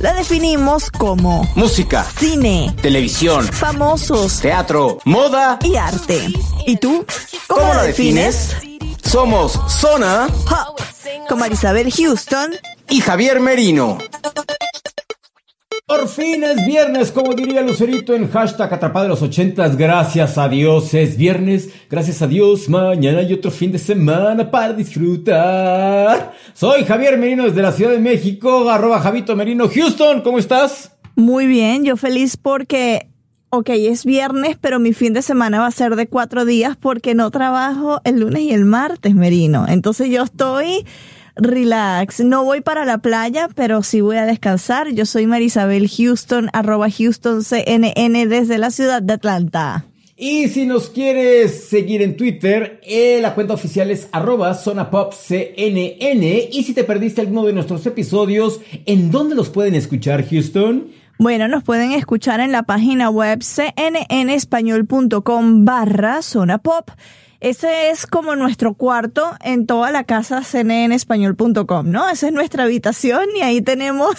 la definimos como Música, cine, televisión, famosos teatro, moda. y arte. ¿Y tú? ¿Cómo, ¿Cómo la defines? Somos Zona con Marisabel Houston y Javier Merino. Por fin es viernes, como diría Lucerito en hashtag atrapado de los ochentas. Gracias a Dios es viernes. Gracias a Dios, mañana hay otro fin de semana para disfrutar. Soy Javier Merino desde la Ciudad de México, arroba Javito Merino. Houston, ¿cómo estás? Muy bien, yo feliz porque, ok, es viernes, pero mi fin de semana va a ser de cuatro días porque no trabajo el lunes y el martes, Merino. Entonces yo estoy relax. No voy para la playa, pero sí voy a descansar. Yo soy Marisabel Houston, arroba Houston CNN desde la ciudad de Atlanta. Y si nos quieres seguir en Twitter, eh, la cuenta oficial es arroba zonapopcnn. Y si te perdiste alguno de nuestros episodios, ¿en dónde los pueden escuchar, Houston? Bueno, nos pueden escuchar en la página web cnnespañol.com barra zona pop. Ese es como nuestro cuarto en toda la casa cnnespañol.com, ¿no? Esa es nuestra habitación y ahí tenemos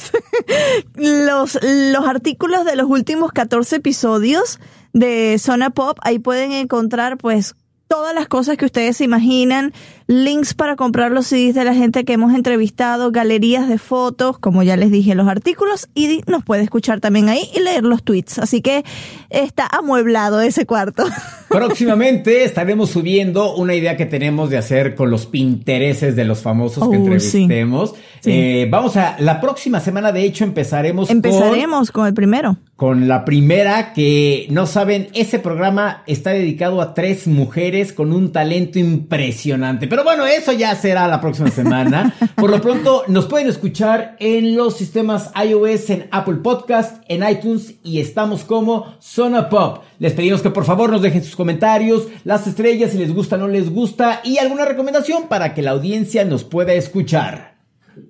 los, los artículos de los últimos 14 episodios de Zona Pop. Ahí pueden encontrar pues todas las cosas que ustedes se imaginan, links para comprar los CDs de la gente que hemos entrevistado, galerías de fotos, como ya les dije, los artículos, y nos puede escuchar también ahí y leer los tweets. Así que está amueblado ese cuarto. Próximamente estaremos subiendo una idea que tenemos de hacer con los pintereses de los famosos que Oh, entrevistemos. sí. Eh, vamos a, la próxima semana de hecho empezaremos con- Empezaremos con el primero. con la primera que no saben, ese programa está dedicado a tres mujeres con un talento impresionante. Pero bueno, eso ya será la próxima semana. Por lo pronto, nos pueden escuchar en los sistemas iOS, en Apple Podcast, en iTunes y estamos como Zona Pop. Les pedimos que por favor nos dejen sus comentarios, las estrellas si les gusta o no les gusta y alguna recomendación para que la audiencia nos pueda escuchar.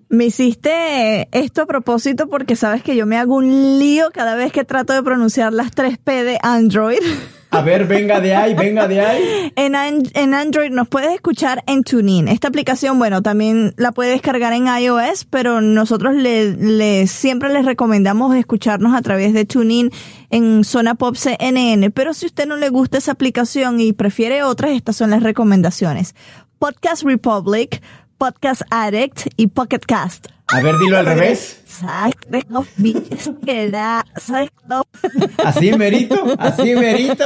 Me hiciste esto a propósito porque sabes que yo me hago un lío cada vez que trato de pronunciar las 3P de Android. A ver, venga de ahí, venga de ahí. En, en Android nos puedes escuchar en TuneIn. Esta aplicación, bueno, también la puedes descargar en iOS, pero nosotros le, le- siempre les recomendamos escucharnos a través de TuneIn en Zona Pop CNN. Pero si usted no le gusta esa aplicación y prefiere otras, estas son las recomendaciones. Podcast Republic, Podcast Addict y Pocket Cast. A ver, dilo al revés. Así merito, así merito.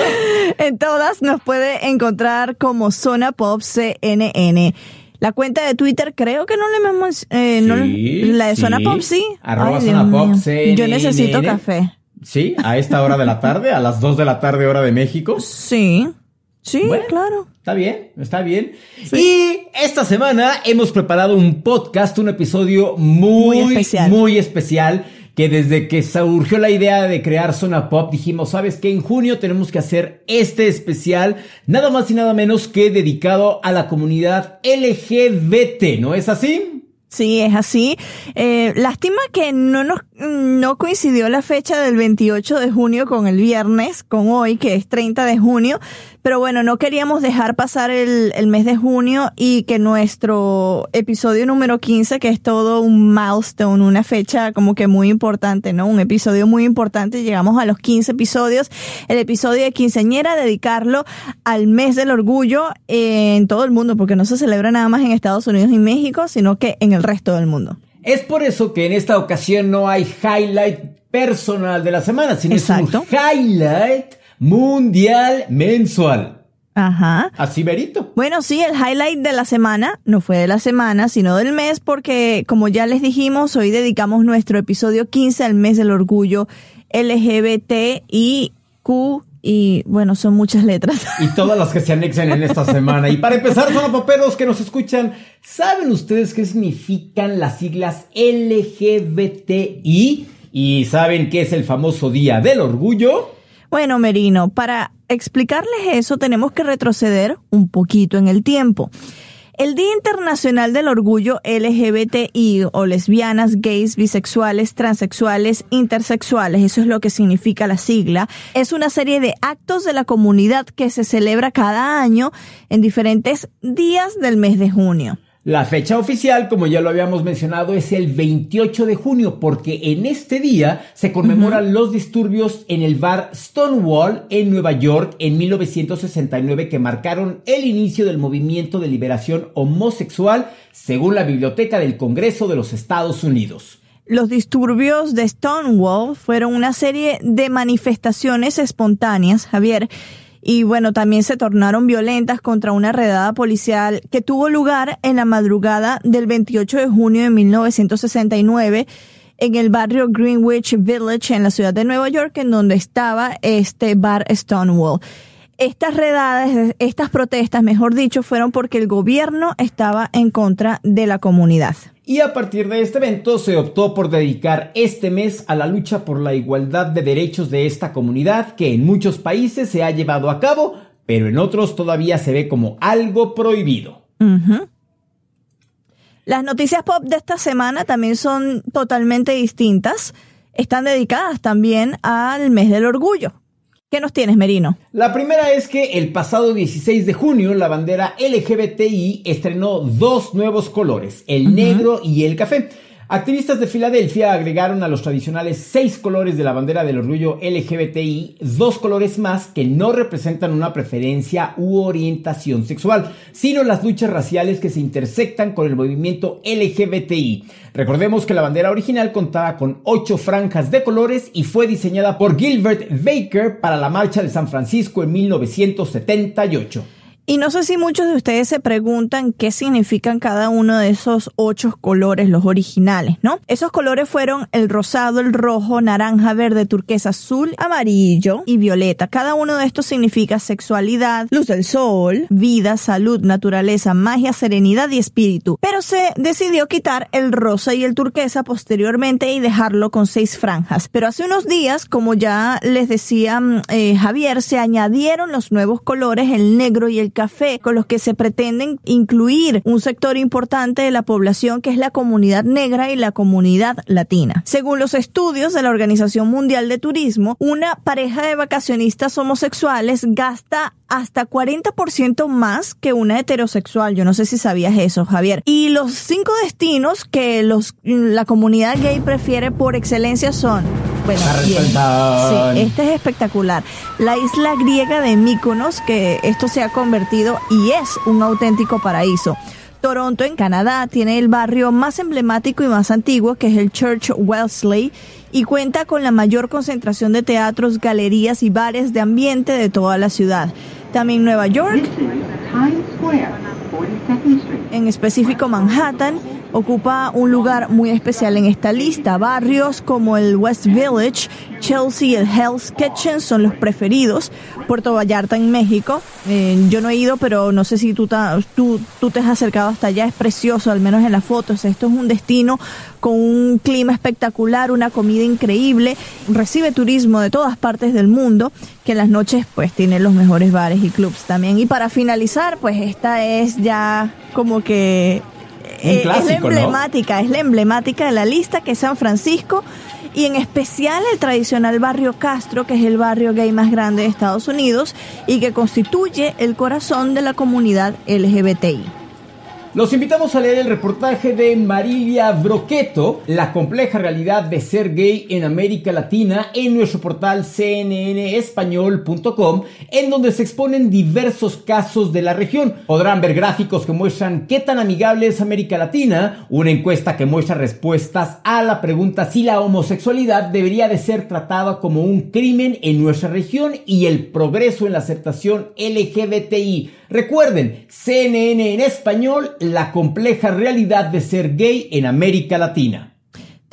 En todas nos puede encontrar como Zona Pop CNN. La cuenta de Twitter creo que no le hemos... Eh, no Sí, la de sí. Zona Pop sí. Arroba Ay, Zona Pop. CNN. Yo necesito café. Sí, a esta hora de la tarde, a las 2 de la tarde hora de México. Sí. Sí, Bueno. claro. Está bien, está bien. Y esta semana hemos preparado un podcast, un episodio muy, Muy especial. muy especial, que desde que surgió la idea de crear Zona Pop dijimos, ¿sabes qué? En junio tenemos que hacer este especial, nada más y nada menos que dedicado a la comunidad LGBT, ¿no es así? Sí, es así. Eh, lástima que no nos no coincidió la fecha del 28 de junio con el viernes, con hoy, que es 30 de junio. Pero bueno, no queríamos dejar pasar el, el mes de junio y que nuestro episodio número 15, que es todo un milestone, una fecha como que muy importante, ¿no? Un episodio muy importante. Llegamos a los 15 episodios. El episodio de quinceañera, dedicarlo al mes del orgullo en todo el mundo, porque no se celebra nada más en Estados Unidos y México, sino que en el resto del mundo. Es por eso que en esta ocasión no hay highlight personal de la semana, sino Exacto. es un highlight mundial mensual. Ajá. Así verito. Bueno, sí, el highlight de la semana, no fue de la semana, sino del mes, porque como ya les dijimos, hoy dedicamos nuestro episodio 15 al mes del orgullo LGBTIQ y bueno, son muchas letras. Y todas las que se anexen en esta semana. Y para empezar, son paperos que nos escuchan. ¿Saben ustedes qué significan las siglas LGBTI? ¿Y saben qué es el famoso Día del Orgullo? Bueno, Merino, para explicarles eso tenemos que retroceder un poquito en el tiempo. El Día Internacional del Orgullo LGBTI o lesbianas, gays, bisexuales, transexuales, intersexuales, eso es lo que significa la sigla, es una serie de actos de la comunidad que se celebra cada año en diferentes días del mes de junio. La fecha oficial, como ya lo habíamos mencionado, es el 28 de junio, porque en este día se conmemoran los disturbios en el bar Stonewall en Nueva York en 1969 que marcaron el inicio del movimiento de liberación homosexual, según la Biblioteca del Congreso de los Estados Unidos. Los disturbios de Stonewall fueron una serie de manifestaciones espontáneas, Javier, y bueno, también se tornaron violentas contra una redada policial que tuvo lugar en la madrugada del 28 de junio de 1969 en el barrio Greenwich Village en la ciudad de Nueva York, en donde estaba este bar Stonewall. Estas redadas, estas protestas, mejor dicho, fueron porque el gobierno estaba en contra de la comunidad. Y a partir de este evento se optó por dedicar este mes a la lucha por la igualdad de derechos de esta comunidad que en muchos países se ha llevado a cabo, pero en otros todavía se ve como algo prohibido. Las noticias pop de esta semana también son totalmente distintas. Están dedicadas también al mes del orgullo. ¿Qué nos tienes, Merino? La primera es que el pasado 16 de junio la bandera LGBTI estrenó dos nuevos colores, el negro y el café. Activistas de Filadelfia agregaron a los tradicionales seis colores de la bandera del orgullo LGBTI dos colores más que no representan una preferencia u orientación sexual, sino las luchas raciales que se intersectan con el movimiento LGBTI. Recordemos que la bandera original contaba con ocho franjas de colores y fue diseñada por Gilbert Baker para la marcha de San Francisco en 1978. Y no sé si muchos de ustedes se preguntan qué significan cada uno de esos ocho colores, los originales, ¿no? Esos colores fueron el rosado, el rojo, naranja, verde, turquesa, azul, amarillo y violeta. Cada uno de estos significa sexualidad, luz del sol, vida, salud, naturaleza, magia, serenidad y espíritu. Pero se decidió quitar el rosa y el turquesa posteriormente y dejarlo con seis franjas. Pero hace unos días, como ya les decía mm, eh, Javier, se añadieron los nuevos colores, el negro y el café, con los que se pretenden incluir un sector importante de la población que es la comunidad negra y la comunidad latina. Según los estudios de la Organización Mundial de Turismo, una pareja de vacacionistas homosexuales gasta hasta 40% más que una heterosexual. Yo no sé si sabías eso, Javier. Y los cinco destinos que los, la comunidad gay prefiere por excelencia son bueno, sí, este es espectacular. La isla griega de Mykonos, que esto se ha convertido y es un auténtico paraíso. Toronto, en Canadá, tiene el barrio más emblemático y más antiguo, que es el Church Wellesley, y cuenta con la mayor concentración de teatros, galerías y bares de ambiente de toda la ciudad. También Nueva York, en específico Manhattan, ocupa un lugar muy especial en esta lista. Barrios como el West Village, Chelsea y el Hell's Kitchen son los preferidos. Puerto Vallarta en México. Eh, yo no he ido, pero no sé si tú, tú, tú te has acercado hasta allá. Es precioso, al menos en las fotos. Esto es un destino con un clima espectacular, una comida increíble. Recibe turismo de todas partes del mundo, que en las noches pues tiene los mejores bares y clubs también. Y para finalizar, pues esta es ya como que eh, es la emblemática, es la emblemática de la lista que es San Francisco y en especial el tradicional barrio Castro, que es el barrio gay más grande de Estados Unidos y que constituye el corazón de la comunidad LGBTI. Los invitamos a leer el reportaje de Marilia Broqueto, la compleja realidad de ser gay en América Latina, en nuestro portal cnnespañol.com, en donde se exponen diversos casos de la región. Podrán ver gráficos que muestran qué tan amigable es América Latina, una encuesta que muestra respuestas a la pregunta si la homosexualidad debería de ser tratada como un crimen en nuestra región y el progreso en la aceptación LGBTI. Recuerden, CNN en español, la compleja realidad de ser gay en América Latina.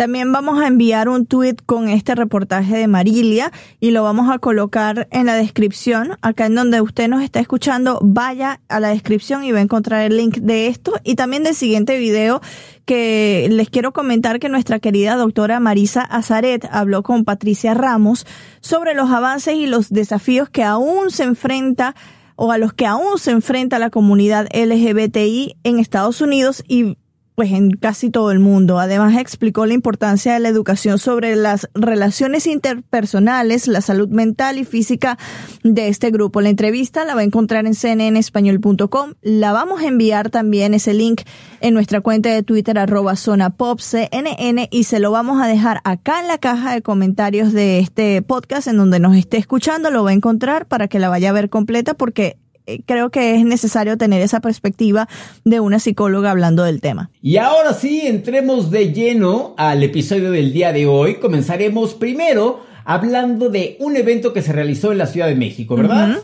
También vamos a enviar un tweet con este reportaje de Marilia y lo vamos a colocar en la descripción. Acá en donde usted nos está escuchando, vaya a la descripción y va a encontrar el link de esto y también del siguiente video que les quiero comentar que nuestra querida doctora Marisa Azaret habló con Patricia Ramos sobre los avances y los desafíos que aún se enfrenta o a los que aún se enfrenta la comunidad LGBTI en Estados Unidos y pues en casi todo el mundo. Además explicó la importancia de la educación sobre las relaciones interpersonales, la salud mental y física de este grupo. La entrevista la va a encontrar en cnnespañol.com. La vamos a enviar también ese link en nuestra cuenta de Twitter arroba zona pop CNN y se lo vamos a dejar acá en la caja de comentarios de este podcast en donde nos esté escuchando. Lo va a encontrar para que la vaya a ver completa porque creo que es necesario tener esa perspectiva de una psicóloga hablando del tema. Y ahora sí, entremos de lleno al episodio del día de hoy. Comenzaremos primero hablando de un evento que se realizó en la Ciudad de México, ¿verdad?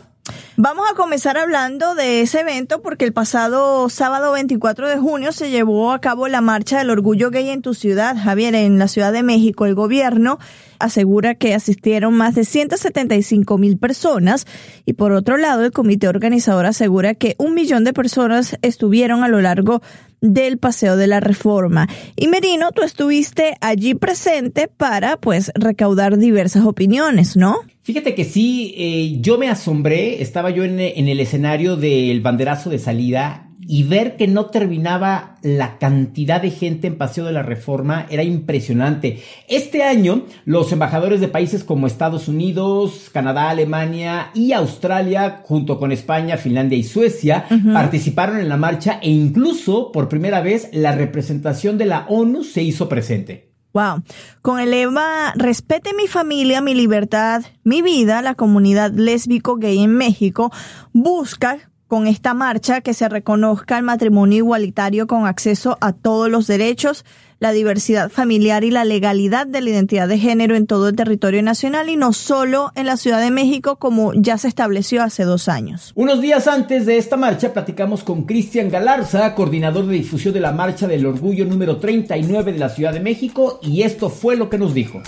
Vamos a comenzar hablando de ese evento porque el pasado sábado 24 de junio se llevó a cabo la Marcha del Orgullo Gay en tu ciudad, Javier, en la Ciudad de México. El gobierno asegura que asistieron más de 175 mil personas y por otro lado el comité organizador asegura que un millón de personas estuvieron a lo largo del Paseo de la Reforma. Y Merino, tú estuviste allí presente para pues recaudar diversas opiniones, ¿no? Fíjate que sí, eh, yo me asombré, estaba yo en, en el escenario del banderazo de salida y ver que no terminaba la cantidad de gente en Paseo de la Reforma era impresionante. Este año, los embajadores de países como Estados Unidos, Canadá, Alemania y Australia, junto con España, Finlandia y Suecia, participaron en la marcha e incluso por primera vez la representación de la ONU se hizo presente. Wow. Con el lema Respete mi familia, mi libertad, mi vida, la comunidad lésbico gay en México busca con esta marcha que se reconozca el matrimonio igualitario con acceso a todos los derechos, la diversidad familiar y la legalidad de la identidad de género en todo el territorio nacional y no solo en la Ciudad de México como ya se estableció hace dos años. Unos días antes de esta marcha platicamos con Cristian Galarza, coordinador de difusión de la Marcha del Orgullo número 39 de la Ciudad de México y esto fue lo que nos dijo.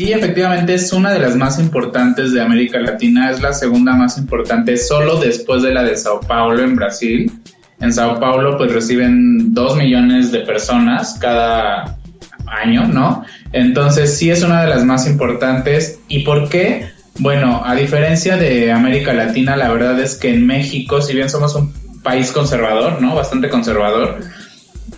Sí, efectivamente es una de las más importantes de América Latina, es la segunda más importante solo después de la de Sao Paulo en Brasil. En Sao Paulo pues reciben dos millones de personas cada año, ¿no? Entonces sí es una de las más importantes. ¿Y por qué? Bueno, a diferencia de América Latina, la verdad es que en México, si bien somos un país conservador, ¿no? Bastante conservador,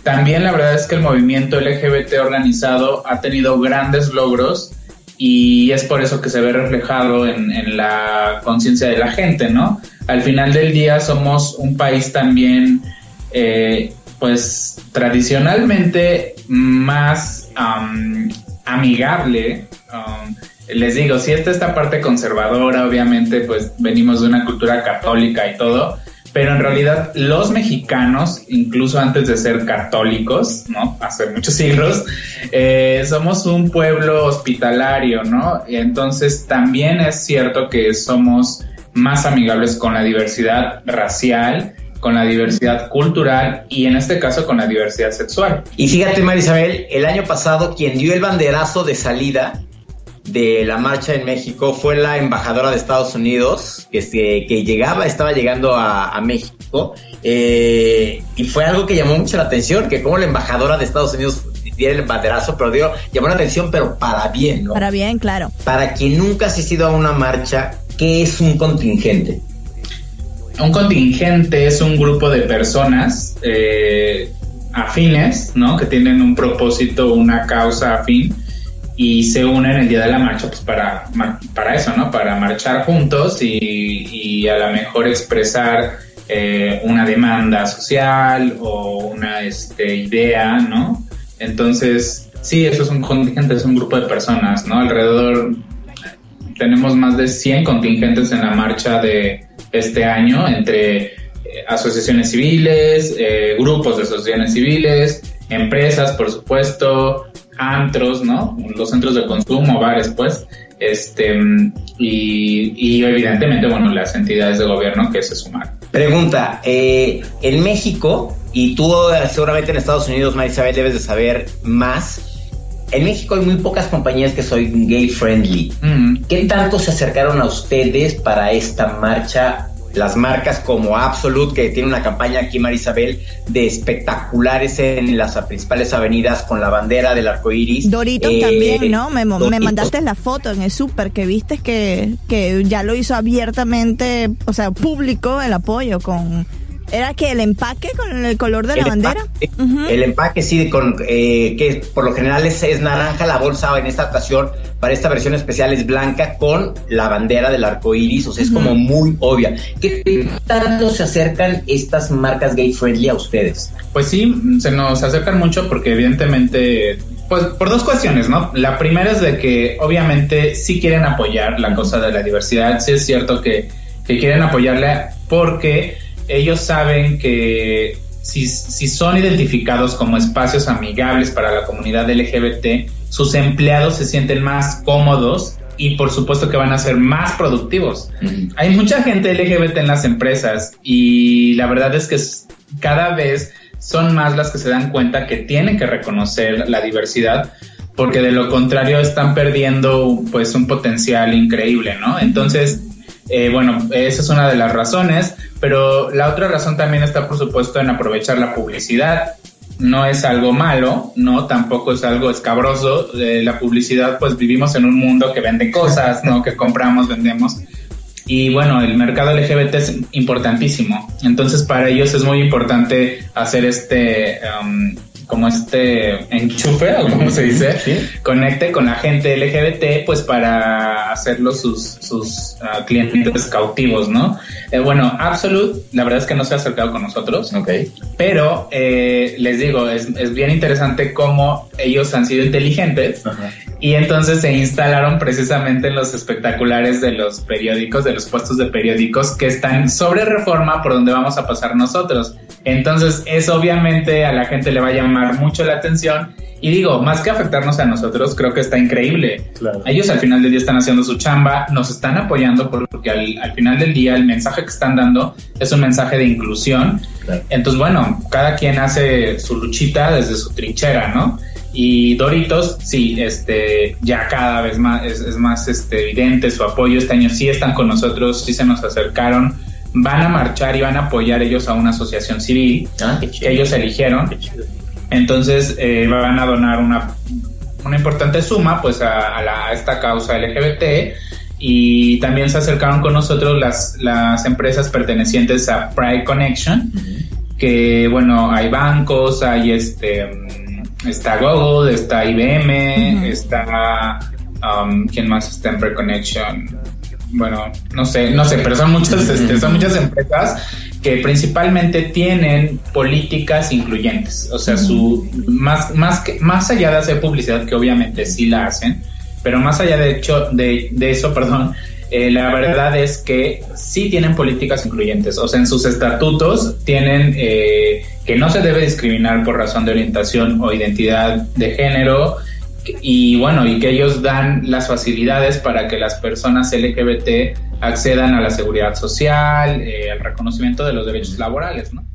también la verdad es que el movimiento LGBT organizado ha tenido grandes logros y es por eso que se ve reflejado en, la conciencia de la gente, ¿no? Al final del día somos un país también, eh, pues tradicionalmente más amigable. les digo, si esta esta parte conservadora, obviamente, pues venimos de una cultura católica y todo, pero en realidad los mexicanos, incluso antes de ser católicos, ¿no? Hace muchos siglos, eh, somos un pueblo hospitalario, ¿no? Entonces también es cierto que somos más amigables con la diversidad racial, con la diversidad cultural y en este caso con la diversidad sexual. Y fíjate, Marisabel, el año pasado quien dio el banderazo de salida de la marcha en México fue la embajadora de Estados Unidos, que, que llegaba, estaba llegando a, México, eh, y fue algo que llamó mucho la atención, que como la embajadora de Estados Unidos diera el banderazo, pero dio, llamó la atención, pero para bien, ¿no? Para bien, claro. Para quien nunca ha asistido a una marcha, ¿qué es un contingente? Un contingente es un grupo de personas eh, afines, ¿no? Que tienen un propósito, una causa afín y se unen el día de la marcha pues para, para eso, ¿no? Para marchar juntos y, a lo mejor expresar eh, una demanda social o una este, idea, ¿no? Entonces, sí, eso es un contingente, es un grupo de personas, ¿no? Alrededor, tenemos más de 100 contingentes en la marcha de este año entre eh, asociaciones civiles, eh, grupos de asociaciones civiles, empresas, por supuesto, antros, ¿no? Los centros de consumo, bares, pues, este, y, y evidentemente, bueno, las entidades de gobierno que se sumaron. Pregunta, eh, en México, y tú eh, seguramente en Estados Unidos, Marisabel, debes de saber más, en México hay muy pocas compañías que son gay friendly. Mm. ¿Qué tanto se acercaron a ustedes para esta marcha? Las marcas como Absolute, que tiene una campaña aquí, Marisabel, de espectaculares en las principales avenidas con la bandera del arco iris. Doritos Eh, también, ¿no? Me, me mandaste la foto en el súper que viste que, que ya lo hizo abiertamente, o sea, público el apoyo con... ¿Era que el empaque con el color de la El bandera? empaque, Ujú. El empaque sí, con, eh, que por lo general es, es naranja, la bolsa en esta ocasión, para esta versión especial es blanca con la bandera del arco iris, o sea, es como muy obvia. ¿Qué tanto se acercan estas marcas gay friendly a ustedes? Pues sí, se nos acercan mucho porque evidentemente, pues por dos cuestiones, ¿no? La primera es de que obviamente sí quieren apoyar la cosa de la diversidad, sí es cierto que, que quieren apoyarla porque ellos saben que si, si son identificados como espacios amigables para la comunidad LGBT, sus empleados se sienten más cómodos y por supuesto que van a ser más productivos. Hay mucha gente LGBT en las empresas y la verdad es que cada vez son más las que se dan cuenta que tienen que reconocer la diversidad porque de lo contrario están perdiendo pues un potencial increíble, ¿no? Entonces, eh, bueno, esa es una de las razones, pero la otra razón también está por supuesto en aprovechar la publicidad. No es algo malo, no, tampoco es algo escabroso. Eh, la publicidad, pues vivimos en un mundo que vende cosas, ¿no? Que compramos, vendemos. Y bueno, el mercado LGBT es importantísimo. Entonces, para ellos es muy importante hacer este, um, como este enchufe, o como se dice, conecte con la gente LGBT, pues para hacerlos sus, sus ah, clientes cautivos, ¿no? Eh, bueno, Absolute, la verdad es que no se ha acercado con nosotros. Ok. Pero eh, les digo, es, es bien interesante cómo ellos han sido inteligentes y entonces se instalaron precisamente en los espectaculares de los periódicos, de los puestos de periódicos que están sobre reforma por donde vamos a pasar nosotros. Entonces, eso obviamente a la gente le va a llamar mucho la atención. Y digo, más que afectarnos a nosotros, creo que está increíble. Ellos al final del día están haciendo su chamba, nos están apoyando porque al, al final del día el mensaje que están dando es un mensaje de inclusión. Entonces, bueno, cada quien hace su luchita desde su trinchera, ¿no? Y Doritos, sí, este, ya cada vez más es, es más este, evidente su apoyo. Este año sí están con nosotros, sí se nos acercaron, van a marchar y van a apoyar ellos a una asociación civil Ah, que ellos eligieron. Entonces eh, van a donar una, una importante suma pues a, a la- a esta causa LGBT y también se acercaron con nosotros las, las empresas pertenecientes a Pride Connection, que bueno, hay bancos, hay este, mm, está Google, está IBM, está, um, ¿quién más está en Pride Connection? Bueno, no sé, no sé, pero son muchas, este, son muchas empresas que principalmente tienen políticas incluyentes. O sea, su más, más que, más allá de hacer publicidad, que obviamente sí la hacen, pero más allá de hecho de, de eso, perdón, eh, la verdad es que sí tienen políticas incluyentes. O sea, en sus estatutos tienen eh, que no se debe discriminar por razón de orientación o identidad de género. Y bueno, y que ellos dan las facilidades para que las personas LGBT accedan a la seguridad social, eh, al reconocimiento de los derechos laborales, ¿no?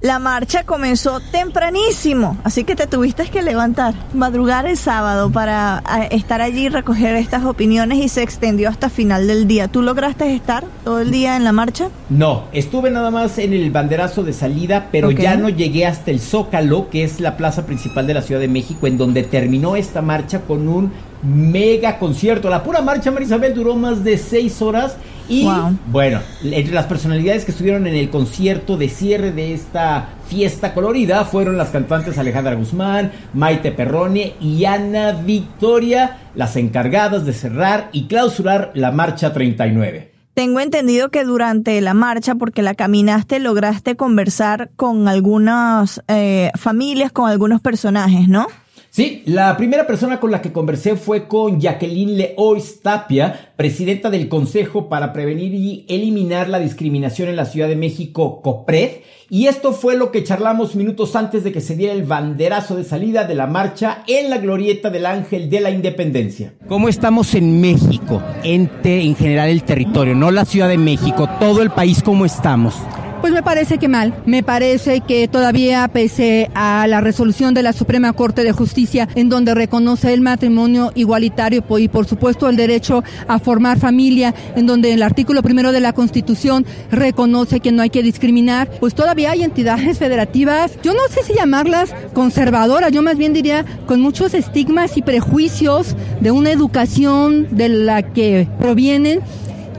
La marcha comenzó tempranísimo, así que te tuviste que levantar, madrugar el sábado para a, estar allí y recoger estas opiniones y se extendió hasta final del día. ¿Tú lograste estar todo el día en la marcha? No, estuve nada más en el banderazo de salida, pero ya no llegué hasta el Zócalo, que es la plaza principal de la Ciudad de México, en donde terminó esta marcha con un mega concierto. La pura marcha, Marisabel, duró más de seis horas. Y Wow. bueno, entre las personalidades que estuvieron en el concierto de cierre de esta fiesta colorida fueron las cantantes Alejandra Guzmán, Maite Perrone y Ana Victoria, las encargadas de cerrar y clausurar la marcha 39. tengo entendido que durante la marcha, porque la caminaste, lograste conversar con algunas eh, familias, con algunos personajes, ¿no? Sí, la primera persona con la que conversé fue con Jacqueline Leois Tapia, presidenta del Consejo para Prevenir y Eliminar la Discriminación en la Ciudad de México, COPRED, y esto fue lo que charlamos minutos antes de que se diera el banderazo de salida de la marcha en la glorieta del Ángel de la Independencia. ¿Cómo estamos en México? Ente en general el territorio, no la Ciudad de México, todo el país, ¿cómo estamos? Pues me parece que mal. Me parece que todavía, pese a la resolución de la Suprema Corte de Justicia, en donde reconoce el matrimonio igualitario y, por supuesto, el derecho a formar familia, en donde el artículo primero de la Constitución reconoce que no hay que discriminar, pues todavía hay entidades federativas, yo no sé si llamarlas conservadoras, yo más bien diría con muchos estigmas y prejuicios de una educación de la que provienen,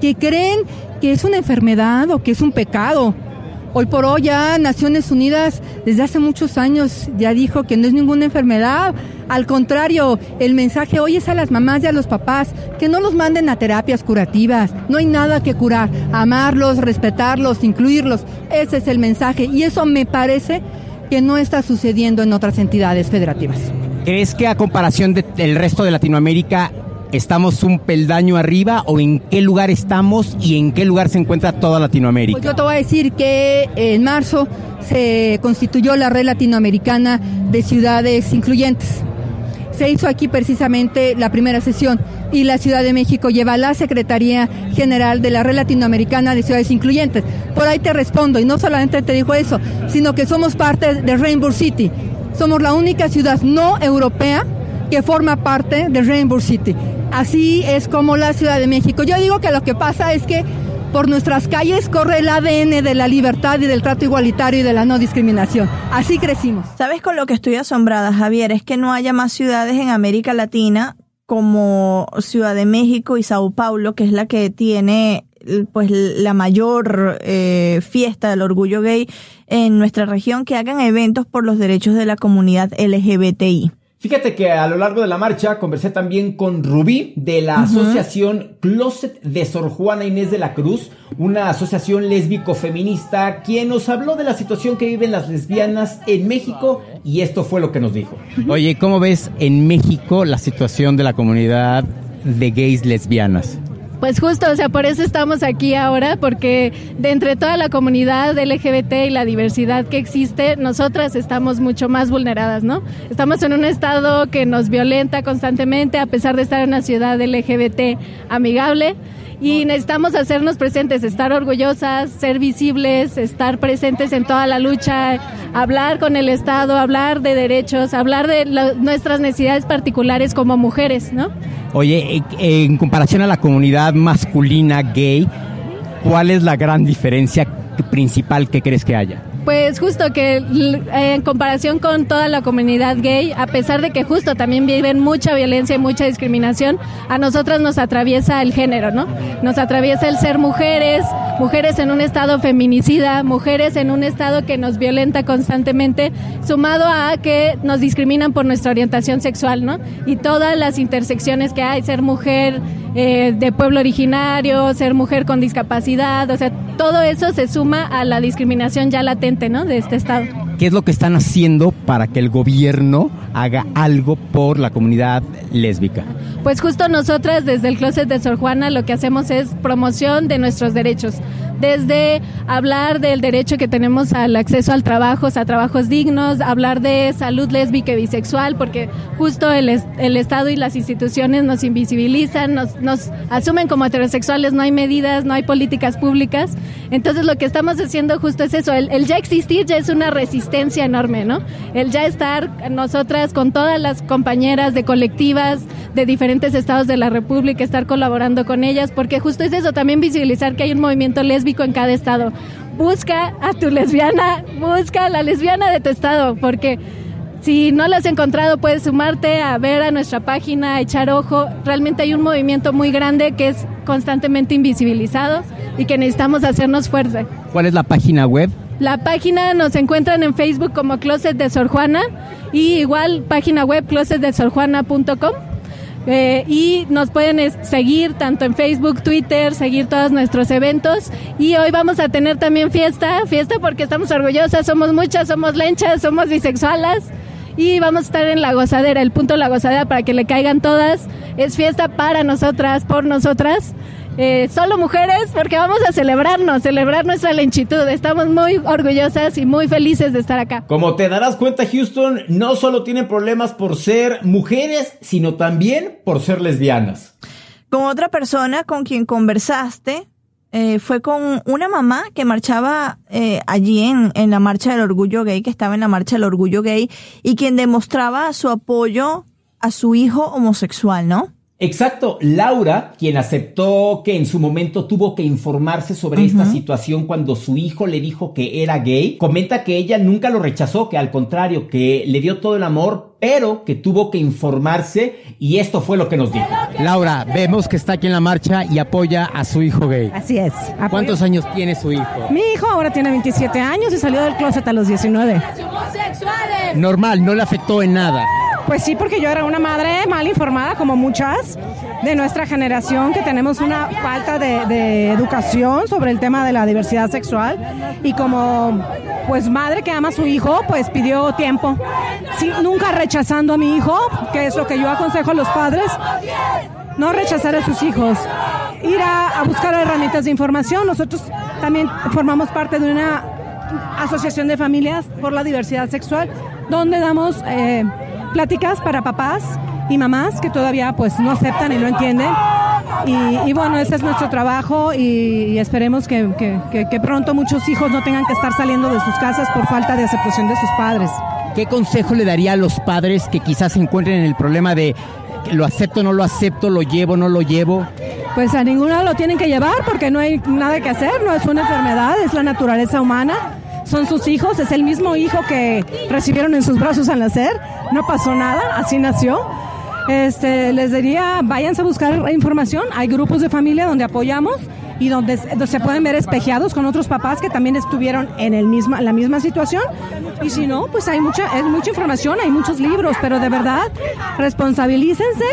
que creen que es una enfermedad o que es un pecado. Hoy por hoy ya Naciones Unidas desde hace muchos años ya dijo que no es ninguna enfermedad. Al contrario, el mensaje hoy es a las mamás y a los papás que no los manden a terapias curativas. No hay nada que curar. Amarlos, respetarlos, incluirlos. Ese es el mensaje y eso me parece que no está sucediendo en otras entidades federativas. ¿Crees que a comparación del resto de Latinoamérica ¿Estamos un peldaño arriba o en qué lugar estamos y en qué lugar se encuentra toda Latinoamérica? Pues yo te voy a decir que en marzo se constituyó la red latinoamericana de ciudades incluyentes. Se hizo aquí precisamente la primera sesión y la Ciudad de México lleva la Secretaría General de la Red Latinoamericana de Ciudades Incluyentes. Por ahí te respondo y no solamente te dijo eso, sino que somos parte de Rainbow City. Somos la única ciudad no europea que forma parte de Rainbow City. Así es como la Ciudad de México. Yo digo que lo que pasa es que por nuestras calles corre el ADN de la libertad y del trato igualitario y de la no discriminación. Así crecimos. ¿Sabes con lo que estoy asombrada, Javier? Es que no haya más ciudades en América Latina como Ciudad de México y Sao Paulo, que es la que tiene pues la mayor eh, fiesta del orgullo gay en nuestra región, que hagan eventos por los derechos de la comunidad LGBTI. Fíjate que a lo largo de la marcha conversé también con Rubí de la asociación Closet de Sor Juana Inés de la Cruz, una asociación lésbico-feminista, quien nos habló de la situación que viven las lesbianas en México y esto fue lo que nos dijo. Oye, ¿cómo ves en México la situación de la comunidad de gays lesbianas? Pues justo, o sea, por eso estamos aquí ahora, porque de entre toda la comunidad LGBT y la diversidad que existe, nosotras estamos mucho más vulneradas, ¿no? Estamos en un estado que nos violenta constantemente, a pesar de estar en una ciudad LGBT amigable y necesitamos hacernos presentes, estar orgullosas, ser visibles, estar presentes en toda la lucha, hablar con el Estado, hablar de derechos, hablar de nuestras necesidades particulares como mujeres, ¿no? Oye, eh, en comparación a la comunidad masculina gay, ¿cuál es la gran diferencia principal que crees que haya? Pues justo que eh, en comparación con toda la comunidad gay, a pesar de que justo también viven mucha violencia y mucha discriminación, a nosotras nos atraviesa el género, ¿no? Nos atraviesa el ser mujeres, mujeres en un estado feminicida, mujeres en un estado que nos violenta constantemente, sumado a que nos discriminan por nuestra orientación sexual, ¿no? Y todas las intersecciones que hay, ser mujer eh, de pueblo originario, ser mujer con discapacidad, o sea, todo eso se suma a la discriminación ya latente, ¿no? De este estado. ¿Qué es lo que están haciendo para que el gobierno haga algo por la comunidad lésbica? Pues justo nosotras desde el Closet de Sor Juana lo que hacemos es promoción de nuestros derechos desde hablar del derecho que tenemos al acceso al trabajo, a trabajos dignos, hablar de salud lésbica y bisexual, porque justo el, el Estado y las instituciones nos invisibilizan, nos, nos asumen como heterosexuales, no hay medidas, no hay políticas públicas. Entonces lo que estamos haciendo justo es eso, el, el ya existir ya es una resistencia enorme, ¿no? El ya estar nosotras con todas las compañeras de colectivas de diferentes estados de la República, estar colaborando con ellas, porque justo es eso, también visibilizar que hay un movimiento lésbico en cada estado. Busca a tu lesbiana, busca a la lesbiana de tu estado, porque si no la has encontrado, puedes sumarte a ver a nuestra página, a echar ojo. Realmente hay un movimiento muy grande que es constantemente invisibilizado y que necesitamos hacernos fuerza. ¿Cuál es la página web? La página nos encuentran en Facebook como Closet de Sor Juana y igual página web closetdesorjuana.com Eh, y nos pueden seguir tanto en Facebook, Twitter, seguir todos nuestros eventos. Y hoy vamos a tener también fiesta, fiesta porque estamos orgullosas, somos muchas, somos lenchas, somos bisexualas. Y vamos a estar en la gozadera, el punto la gozadera para que le caigan todas. Es fiesta para nosotras, por nosotras. Eh, solo mujeres, porque vamos a celebrarnos, celebrar nuestra lenchitud. Estamos muy orgullosas y muy felices de estar acá. Como te darás cuenta, Houston, no solo tienen problemas por ser mujeres, sino también por ser lesbianas. Con otra persona con quien conversaste, eh, fue con una mamá que marchaba eh, allí en, en la marcha del orgullo gay, que estaba en la marcha del orgullo gay, y quien demostraba su apoyo a su hijo homosexual, ¿no? Exacto, Laura, quien aceptó que en su momento tuvo que informarse sobre esta situación cuando su hijo le dijo que era gay, comenta que ella nunca lo rechazó, que al contrario, que le dio todo el amor, pero que tuvo que informarse y esto fue lo que nos dijo. Laura, vemos que está aquí en la marcha y apoya a su hijo gay. Así es. Apoyo- ¿Cuántos años tiene su hijo? Mi hijo ahora tiene 27 años y salió del closet a los 19. Normal, no le afectó en nada. Pues sí, porque yo era una madre mal informada, como muchas de nuestra generación, que tenemos una falta de, educación sobre el tema de la diversidad sexual. Y como pues madre que ama a su hijo, pues pidió tiempo. Nunca rechazando a mi hijo, que es lo que yo aconsejo a los padres, no rechazar a sus hijos, ir a, a buscar herramientas de información. Nosotros también formamos parte de una asociación de familias por la diversidad sexual, donde damos eh, pláticas para papás y mamás que todavía pues no aceptan y no entienden. Y, y bueno, ese es nuestro trabajo y, y esperemos que, que- que- que pronto muchos hijos no tengan que estar saliendo de sus casas por falta de aceptación de sus padres. ¿Qué consejo le daría a los padres que quizás se encuentren en el problema de lo acepto, no lo acepto, lo llevo, no lo llevo? Pues a ninguno lo tienen que llevar porque no hay nada que hacer, no es una enfermedad, es la naturaleza humana. Son sus hijos, es el mismo hijo que recibieron en sus brazos al nacer, no pasó nada, así nació. Este, les diría, váyanse a buscar información, hay grupos de familia donde apoyamos y donde, se pueden ver espejeados con otros papás que también estuvieron en el misma, la misma situación. Y si no, pues hay mucha, hay mucha información, hay muchos libros, pero de verdad, responsabilícense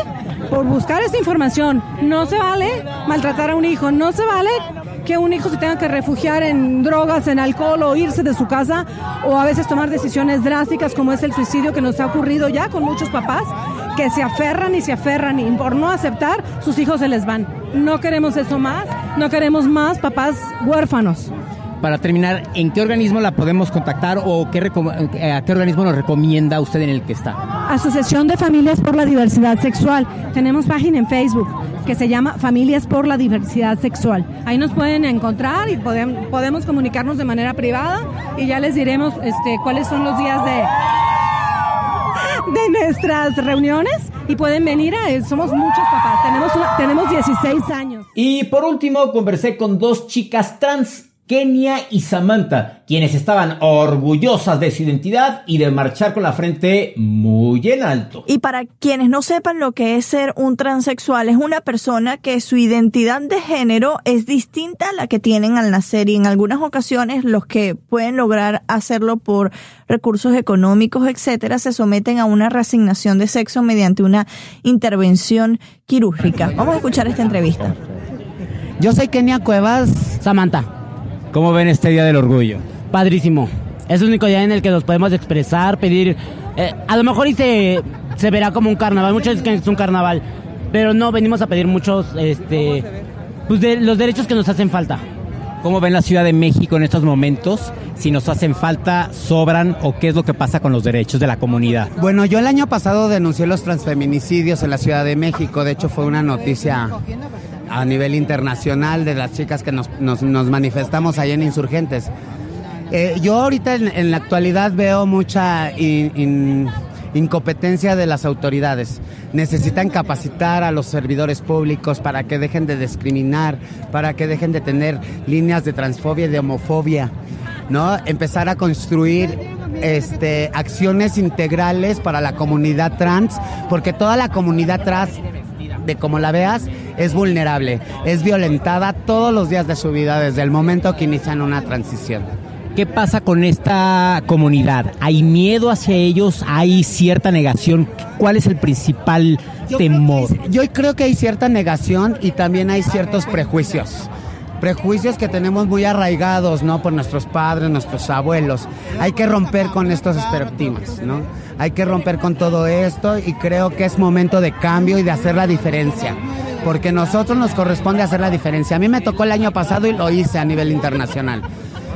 por buscar esta información. No se vale maltratar a un hijo, no se vale que un hijo se tenga que refugiar en drogas, en alcohol o irse de su casa o a veces tomar decisiones drásticas como es el suicidio que nos ha ocurrido ya con muchos papás que se aferran y se aferran y por no aceptar sus hijos se les van. No queremos eso más, no queremos más papás huérfanos. Para terminar, ¿en qué organismo la podemos contactar o qué eh, a qué organismo nos recomienda usted en el que está? Asociación de Familias por la Diversidad Sexual. Tenemos página en Facebook que se llama Familias por la Diversidad Sexual. Ahí nos pueden encontrar y podem- podemos comunicarnos de manera privada y ya les diremos este, cuáles son los días de, de nuestras reuniones y pueden venir a, somos muchos papás, tenemos, tenemos 16 años. Y por último, conversé con dos chicas trans, Kenia y Samantha, quienes estaban orgullosas de su identidad y de marchar con la frente muy en alto. Y para quienes no sepan lo que es ser un transexual, es una persona que su identidad de género es distinta a la que tienen al nacer y en algunas ocasiones los que pueden lograr hacerlo por recursos económicos, etcétera, se someten a una reasignación de sexo mediante una intervención quirúrgica. Vamos a escuchar esta entrevista. Yo soy Kenia Cuevas, Samantha. ¿Cómo ven este Día del Orgullo? Padrísimo. Es el único día en el que nos podemos expresar, pedir. eh, a lo mejor y se, se verá como un carnaval. Muchos dicen que es un carnaval. Pero no, venimos a pedir muchos. Este, pues de los derechos que nos hacen falta. ¿Cómo ven la Ciudad de México en estos momentos? Si nos hacen falta, sobran o qué es lo que pasa con los derechos de la comunidad. Bueno, yo el año pasado denuncié los transfeminicidios en la Ciudad de México. De hecho, fue una noticia a nivel internacional de las chicas que nos, nos- manifestamos ahí en Insurgentes. Eh, yo ahorita en, la actualidad veo mucha in- in- incompetencia de las autoridades. Necesitan capacitar a los servidores públicos para que dejen de discriminar, para que dejen de tener líneas de transfobia y de homofobia, ¿no? Empezar a construir este, acciones integrales para la comunidad trans, porque toda la comunidad trans de como la veas, es vulnerable, es violentada todos los días de su vida desde el momento que inician una transición. ¿Qué pasa con esta comunidad? ¿Hay miedo hacia ellos? ¿Hay cierta negación? ¿Cuál es el principal temor. yo creo que hay cierta negación y también hay ciertos prejuicios. Prejuicios que tenemos muy arraigados, ¿no? Por nuestros padres, nuestros abuelos. Hay que romper con estos estereotipos, ¿no? Hay que romper con todo esto y creo que es momento de cambio y de hacer la diferencia. Porque nosotros nos corresponde hacer la diferencia. A mí me tocó el año pasado y lo hice a nivel internacional.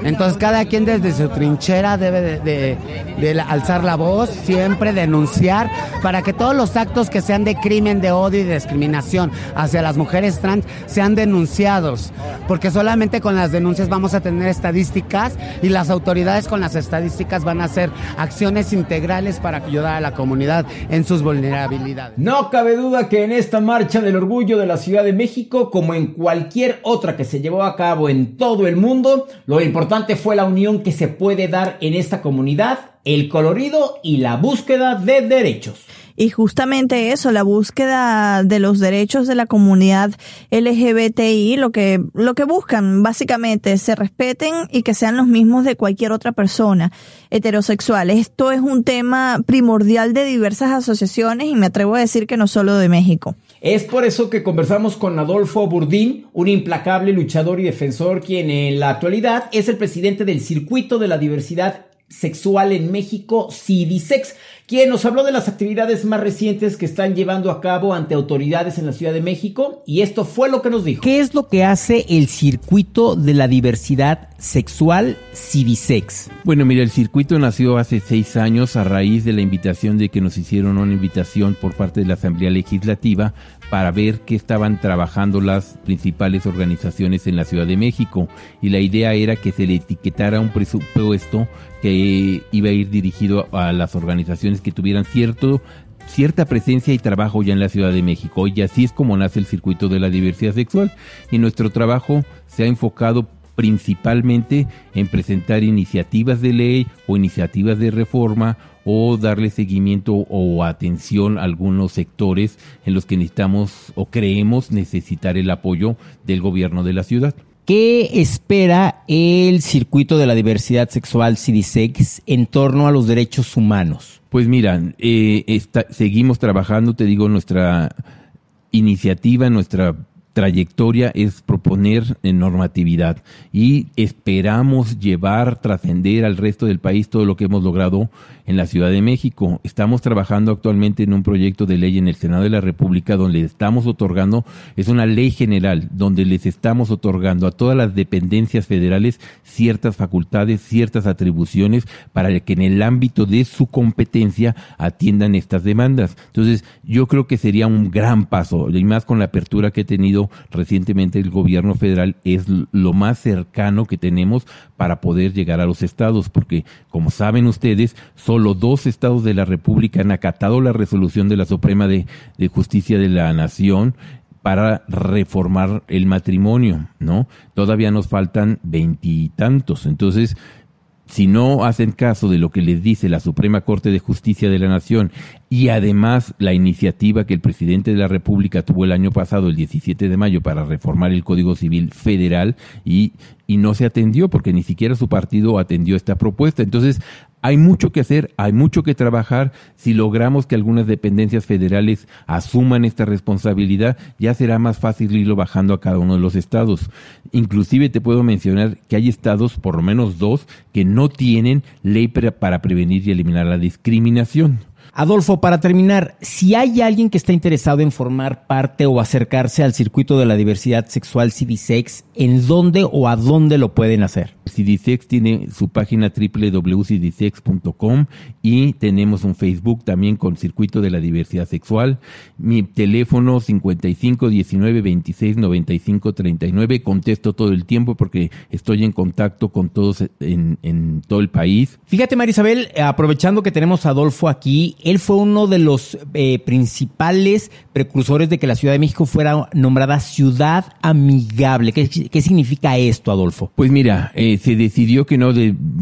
Entonces cada quien desde su trinchera debe de, alzar la voz, siempre denunciar, para que todos los actos que sean de crimen, de odio y de discriminación hacia las mujeres trans sean denunciados. Porque solamente con las denuncias vamos a tener estadísticas y las autoridades con las estadísticas van a hacer acciones integrales para ayudar a la comunidad en sus vulnerabilidades. No cabe duda que en esta marcha del orgullo de la Ciudad de México, como en cualquier otra que se llevó a cabo en todo el mundo, lo importante fue la unión que se puede dar en esta comunidad, el colorido y la búsqueda de derechos. Y justamente eso, la búsqueda de los derechos de la comunidad LGBTI, lo que, lo que buscan básicamente se respeten y que sean los mismos de cualquier otra persona heterosexual. Esto es un tema primordial de diversas asociaciones y me atrevo a decir que no solo de México. Es por eso que conversamos con Adolfo Burdín, un implacable luchador y defensor quien en la actualidad es el presidente del Circuito de la Diversidad Sexual en México, CIDISEX quien nos habló de las actividades más recientes que están llevando a cabo ante autoridades en la Ciudad de México y esto fue lo que nos dijo. ¿Qué es lo que hace el circuito de la diversidad sexual Civisex? Bueno, mira, el circuito nació hace seis años a raíz de la invitación de que nos hicieron una invitación por parte de la Asamblea Legislativa para ver qué estaban trabajando las principales organizaciones en la Ciudad de México y la idea era que se le etiquetara un presupuesto que iba a ir dirigido a las organizaciones que tuvieran cierto cierta presencia y trabajo ya en la Ciudad de México y así es como nace el circuito de la diversidad sexual y nuestro trabajo se ha enfocado principalmente en presentar iniciativas de ley o iniciativas de reforma o darle seguimiento o atención a algunos sectores en los que necesitamos o creemos necesitar el apoyo del gobierno de la ciudad. ¿Qué espera el circuito de la diversidad sexual CIDISEX en torno a los derechos humanos? Pues mira, eh, seguimos trabajando, te digo, nuestra iniciativa, nuestra trayectoria es proponer normatividad y esperamos llevar, trascender al resto del país todo lo que hemos logrado en la Ciudad de México. Estamos trabajando actualmente en un proyecto de ley en el Senado de la República donde estamos otorgando, es una ley general, donde les estamos otorgando a todas las dependencias federales ciertas facultades, ciertas atribuciones para que en el ámbito de su competencia atiendan estas demandas. Entonces, yo creo que sería un gran paso, y más con la apertura que ha tenido recientemente el gobierno federal, es lo más cercano que tenemos para poder llegar a los estados, porque como saben ustedes, solo dos estados de la República han acatado la resolución de la Suprema de Justicia de la Nación para reformar el matrimonio, ¿no? Todavía nos faltan veintitantos. Entonces, si no hacen caso de lo que les dice la Suprema Corte de Justicia de la Nación y además la iniciativa que el presidente de la República tuvo el año pasado, el 17 de mayo, para reformar el Código Civil Federal y, no se atendió porque ni siquiera su partido atendió esta propuesta. Entonces, hay mucho que hacer, hay mucho que trabajar. Si logramos que algunas dependencias federales asuman esta responsabilidad, ya será más fácil irlo bajando a cada uno de los estados. Inclusive te puedo mencionar que hay estados, por lo menos dos, que no tienen ley para prevenir y eliminar la discriminación. Adolfo, para terminar, si hay alguien que está interesado en formar parte o acercarse al circuito de la diversidad sexual CDSEX, ¿en dónde o a dónde lo pueden hacer? CDSEX tiene su página www.cdsex.com y tenemos un Facebook también con Circuito de la Diversidad Sexual. Mi teléfono 55 19 26 95 39. Contesto todo el tiempo porque estoy en contacto con todos en, en todo el país. Fíjate, Marisabel, aprovechando que tenemos a Adolfo aquí, él fue uno de los eh, principales precursores de que la Ciudad de México fuera nombrada ciudad amigable. ¿Qué, significa esto, Adolfo? Pues mira, eh, se decidió que no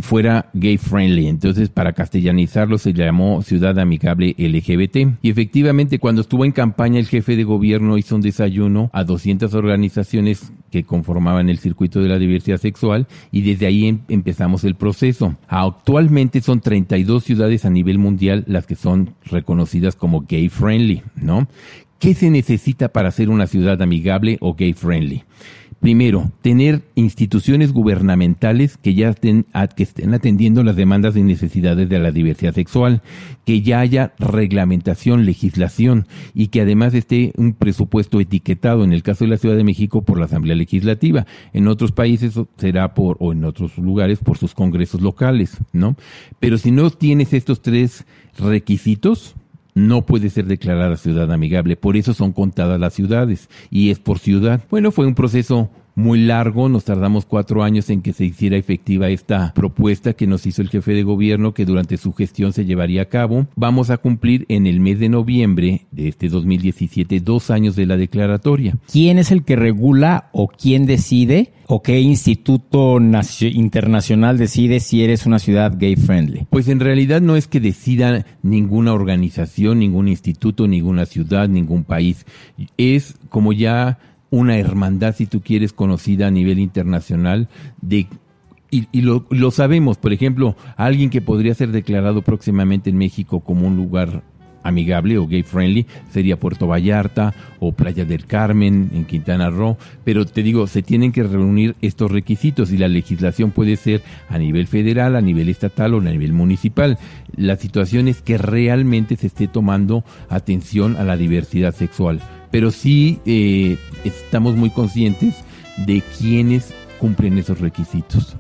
fuera gay friendly, entonces para castellanizarlo se llamó ciudad amigable LGBT. Y efectivamente, cuando estuvo en campaña el jefe de gobierno hizo un desayuno a 200 organizaciones que conformaban el circuito de la diversidad sexual y desde ahí em- empezamos el proceso. Actualmente son 32 ciudades a nivel mundial las que son reconocidas como gay friendly, ¿no? ¿Qué se necesita para ser una ciudad amigable o gay friendly? Primero, tener instituciones gubernamentales que ya estén, que estén atendiendo las demandas y necesidades de la diversidad sexual, que ya haya reglamentación, legislación y que además esté un presupuesto etiquetado, en el caso de la Ciudad de México, por la Asamblea Legislativa. En otros países será por, o en otros lugares, por sus congresos locales, ¿no? Pero si no tienes estos tres requisitos, no puede ser declarada ciudad amigable. Por eso son contadas las ciudades y es por ciudad. Bueno, fue un proceso muy largo, nos tardamos cuatro años en que se hiciera efectiva esta propuesta que nos hizo el jefe de gobierno que durante su gestión se llevaría a cabo. Vamos a cumplir en el mes de noviembre de este 2017 dos años de la declaratoria. ¿Quién es el que regula o quién decide o qué instituto nacio- internacional decide si eres una ciudad gay friendly? Pues en realidad no es que decida ninguna organización, ningún instituto, ninguna ciudad, ningún país. Es como ya una hermandad, si tú quieres, conocida a nivel internacional de y, y lo, lo sabemos, por ejemplo, alguien que podría ser declarado próximamente en México como un lugar amigable o gay friendly sería Puerto Vallarta o Playa del Carmen en Quintana Roo, pero te digo, se tienen que reunir estos requisitos y la legislación puede ser a nivel federal, a nivel estatal o a nivel municipal. La situación es que realmente se esté tomando atención a la diversidad sexual, pero sí eh, estamos muy conscientes de quiénes cumplen esos requisitos.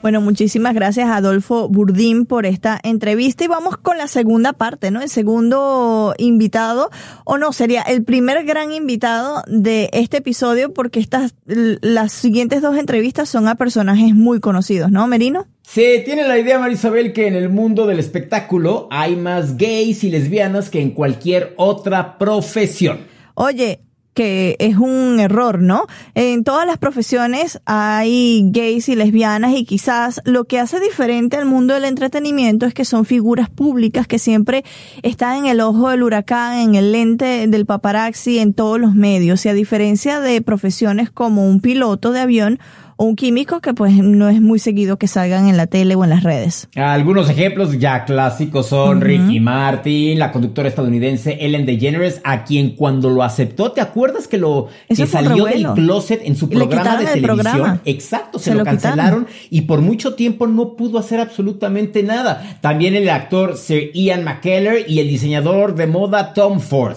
Bueno, muchísimas gracias Adolfo Burdín por esta entrevista y vamos con la segunda parte, ¿no? El segundo invitado, o no, sería el primer gran invitado de este episodio porque estas, las siguientes dos entrevistas son a personajes muy conocidos, ¿no, Merino? Se tiene la idea, Marisabel, que en el mundo del espectáculo hay más gays y lesbianas que en cualquier otra profesión. Oye, que es un error, ¿no? En todas las profesiones hay gays y lesbianas y quizás lo que hace diferente al mundo del entretenimiento es que son figuras públicas que siempre están en el ojo del huracán, en el lente del paparazzi, en todos los medios. Y a diferencia de profesiones como un piloto de avión o un químico que pues no es muy seguido que salgan en la tele o en las redes. Algunos ejemplos ya clásicos son Ricky Martin, la conductora estadounidense Ellen DeGeneres, a quien cuando lo aceptó, ¿te acuerdas que lo Eso que salió del closet en su programa de el televisión? programa. Exacto, se, Se lo, lo quitaron. cancelaron y por mucho tiempo no pudo hacer absolutamente nada. También el actor Sir Ian McKellar y el diseñador de moda Tom Ford.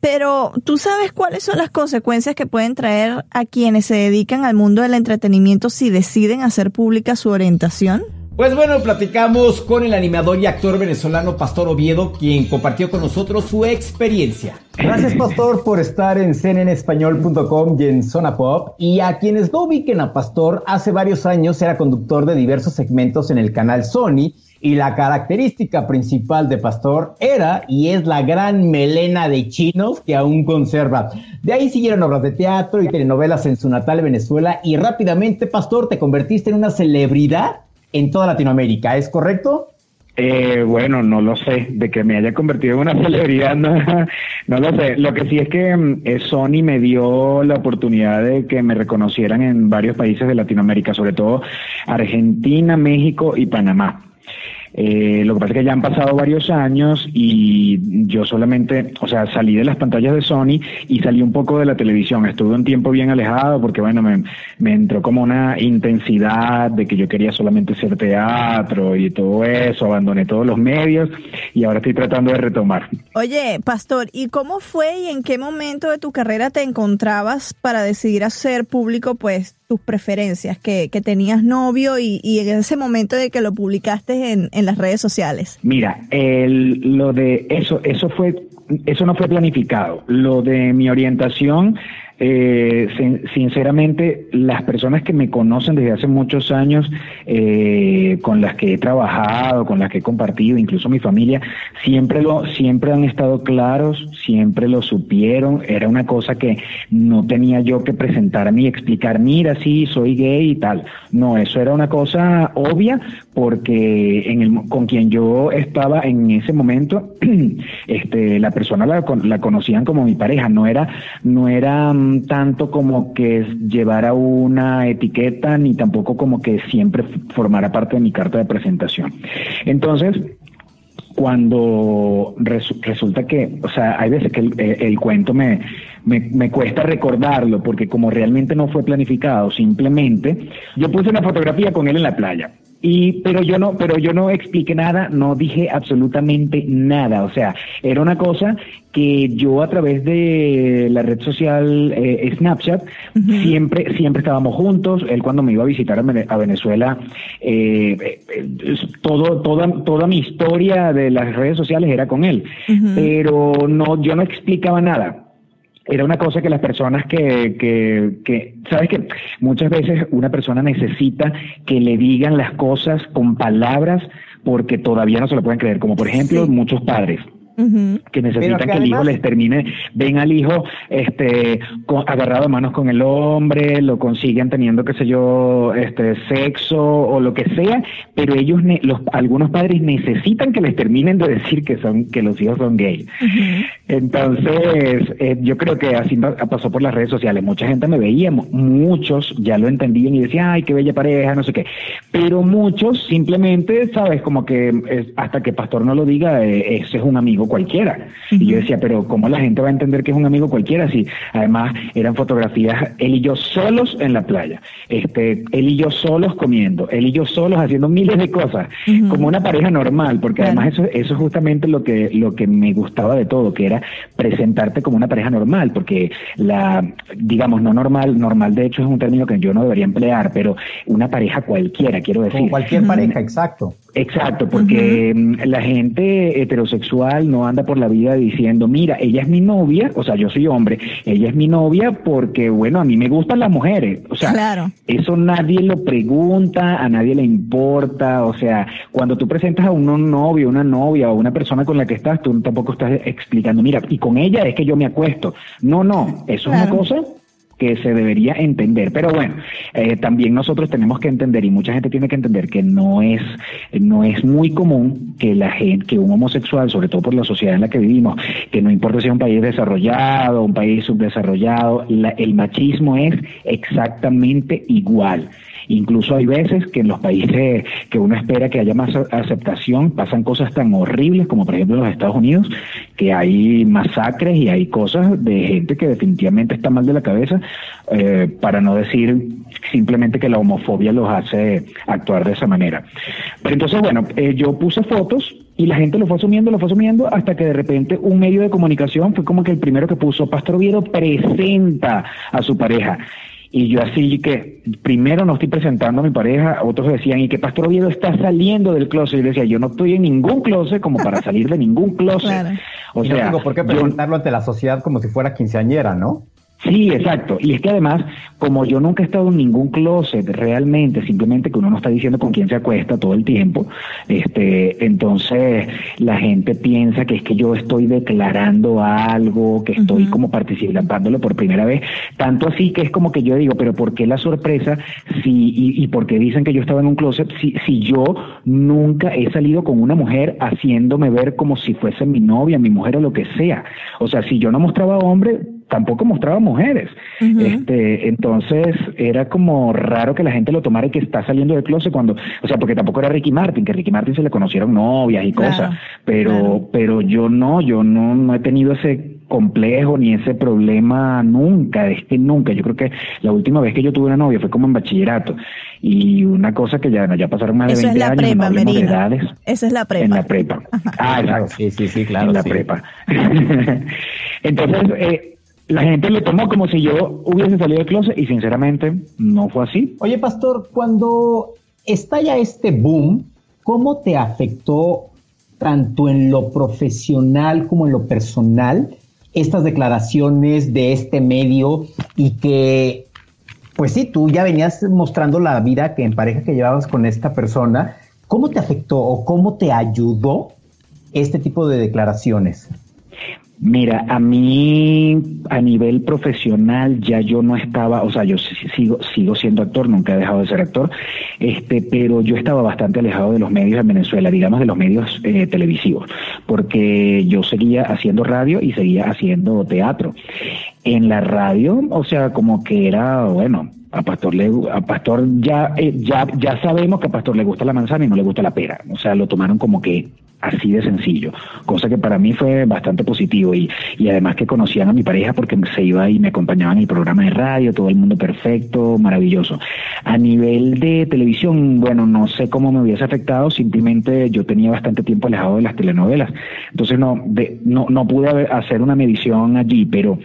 Pero tú sabes cuáles son las consecuencias que pueden traer a quienes se dedican al mundo del entretenimiento si deciden hacer pública su orientación. Pues bueno, platicamos con el animador y actor venezolano Pastor Oviedo, quien compartió con nosotros su experiencia. Gracias, Pastor, por estar en cnnespañol.com y en Zona Pop. Y a quienes no ubiquen a Pastor, hace varios años era conductor de diversos segmentos en el canal Sony. Y la característica principal de Pastor era y es la gran melena de chinos que aún conserva. De ahí siguieron obras de teatro y telenovelas en su natal Venezuela. Y rápidamente, Pastor, te convertiste en una celebridad en toda Latinoamérica. ¿Es correcto? Eh, bueno, no lo sé, de que me haya convertido en una celebridad, no, no lo sé. Lo que sí es que mm, eh, Sony me dio la oportunidad de que me reconocieran en varios países de Latinoamérica, sobre todo Argentina, México y Panamá. Eh, lo que pasa es que ya han pasado varios años y yo solamente, o sea, salí de las pantallas de Sony y salí un poco de la televisión. Estuve un tiempo bien alejado porque, bueno, me, entró como una intensidad de que yo quería solamente hacer teatro y todo eso. Abandoné todos los medios y ahora estoy tratando de retomar. Oye, Pastor, ¿y cómo fue y en qué momento de tu carrera te encontrabas para decidir hacer público, pues, tus preferencias, que, que tenías novio y, y en ese momento de que lo publicaste en, en las redes sociales? Mira, el, lo de eso, eso fue, eso no fue planificado. Lo de mi orientación, eh, sin- sinceramente, las personas que me conocen desde hace muchos años, eh, con las que he trabajado, con las que he compartido, incluso mi familia, siempre lo, siempre han estado claros, siempre lo supieron. Era una cosa que no tenía yo que presentarme y explicar, mira, sí, soy gay y tal. No, eso era una cosa obvia porque con quien yo estaba en ese momento, este, la persona la, con- la conocían como mi pareja, no era, no era, mm, tanto como que llevara una etiqueta ni tampoco como que siempre formara parte de mi carta de presentación. Entonces, cuando resulta que, o sea, hay veces que el, cuento me, me, me, cuesta recordarlo porque como realmente no fue planificado, simplemente yo puse una fotografía con él en la playa. Y pero yo no pero yo no expliqué nada no dije absolutamente nada. O sea era una cosa que yo a través de la red social eh, Snapchat siempre siempre estábamos juntos. Él cuando me iba a visitar a, Venezuela eh, eh, todo toda toda mi historia de las redes sociales era con él. Pero no yo no explicaba nada era una cosa que las personas que, que, que, sabes que muchas veces una persona necesita que le digan las cosas con palabras porque todavía no se lo pueden creer, como por ejemplo muchos padres que necesitan que, el hijo les termine, ven al hijo este agarrado de manos con el hombre, lo consiguen teniendo, qué sé yo, este sexo o lo que sea, pero ellos, los, algunos padres necesitan que les terminen de decir que son, que los hijos son gay. Entonces, eh, yo creo que así pasó por las redes sociales. Mucha gente me veía, muchos ya lo entendían y decían, ay, qué bella pareja, no sé qué. Pero muchos simplemente, sabes, como que hasta que Pastor no lo diga, eh, ese es un amigo cualquiera. Y yo decía, pero ¿cómo la gente va a entender que es un amigo cualquiera si además eran fotografías él y yo solos en la playa, este, él y yo solos comiendo, él y yo solos haciendo miles de cosas, como una pareja normal, porque además eso, eso es justamente lo que, lo que me gustaba de todo, que era presentarte como una pareja normal, porque la, digamos, no normal, normal de hecho es un término que yo no debería emplear, pero una pareja cualquiera, quiero decir. cualquier pareja, exacto. Exacto, porque mm, la gente heterosexual no anda por la vida diciendo, mira, ella es mi novia, o sea, yo soy hombre, ella es mi novia porque, bueno, a mí me gustan las mujeres. O sea, claro. eso nadie lo pregunta, a nadie le importa. O sea, cuando tú presentas a un novio, una novia o una persona con la que estás, tú tampoco estás explicando, mira, y con ella es que yo me acuesto. No, no, eso es una cosa que se debería entender. Pero bueno, eh, también nosotros tenemos que entender y mucha gente tiene que entender que no es no es muy común que la gente, que un homosexual, sobre todo por la sociedad en la que vivimos, que no importa si es un país desarrollado, un país subdesarrollado, el machismo es exactamente igual. Incluso hay veces que en los países que uno espera que haya más aceptación pasan cosas tan horribles como por ejemplo en los Estados Unidos, que hay masacres y hay cosas de gente que definitivamente está mal de la cabeza, eh, para no decir simplemente que la homofobia los hace actuar de esa manera. Pero entonces, bueno, eh, yo puse fotos y la gente lo fue asumiendo, lo fue asumiendo, hasta que de repente un medio de comunicación fue como que el primero que puso, Pastor Oviedo presenta a su pareja. Y yo así que primero no estoy presentando a mi pareja, otros decían, y que Pastor Oviedo está saliendo del closet. Y yo decía, yo no estoy en ningún closet como para salir de ningún closet. O sea, no tengo por qué presentarlo ante la sociedad como si fuera quinceañera, ¿no? Sí, exacto. Y es que además, como yo nunca he estado en ningún closet realmente, simplemente que uno no está diciendo con quién se acuesta todo el tiempo, este, entonces la gente piensa que es que yo estoy declarando algo, que estoy como participándolo por primera vez. Tanto así que es como que yo digo, pero ¿por qué la sorpresa si, y, y por qué dicen que yo estaba en un closet si, si yo nunca he salido con una mujer haciéndome ver como si fuese mi novia, mi mujer o lo que sea? O sea, si yo no mostraba hombre, tampoco mostraba mujeres. este, entonces era como raro que la gente lo tomara y que está saliendo del closet cuando, o sea, porque tampoco era Ricky Martin, que Ricky Martin se le conocieron novias y cosas, pero, pero yo no, yo no, no he tenido ese complejo ni ese problema nunca, es que nunca. Yo creo que la última vez que yo tuve una novia fue como en bachillerato y una cosa que ya, ya pasaron más de 20 años, prepa, no de edades. Esa es la prepa. En la prepa. Ah, exacto. Sí, sí, sí, claro. En la prepa. Entonces, eh, la gente lo tomó como si yo hubiese salido del closet y sinceramente no fue así. Oye, pastor, cuando estalla este boom, ¿cómo te afectó tanto en lo profesional como en lo personal estas declaraciones de este medio y que, pues sí, tú ya venías mostrando la vida que en pareja que llevabas con esta persona, ¿cómo te afectó o cómo te ayudó este tipo de declaraciones? Mira, a mí a nivel profesional ya yo no estaba, o sea, yo sigo sigo siendo actor, nunca he dejado de ser actor, este, pero yo estaba bastante alejado de los medios en Venezuela, digamos de los medios eh, televisivos, porque yo seguía haciendo radio y seguía haciendo teatro. En la radio, o sea, como que era, bueno, a Pastor le, a Pastor ya, eh, ya ya sabemos que a Pastor le gusta la manzana y no le gusta la pera, o sea, lo tomaron como que así de sencillo, cosa que para mí fue bastante positivo y, y además que conocían a mi pareja porque se iba y me acompañaban en el programa de radio, todo el mundo perfecto, maravilloso. A nivel de televisión, bueno, no sé cómo me hubiese afectado, simplemente yo tenía bastante tiempo alejado de las telenovelas, entonces no, de, no, no pude hacer una medición allí, pero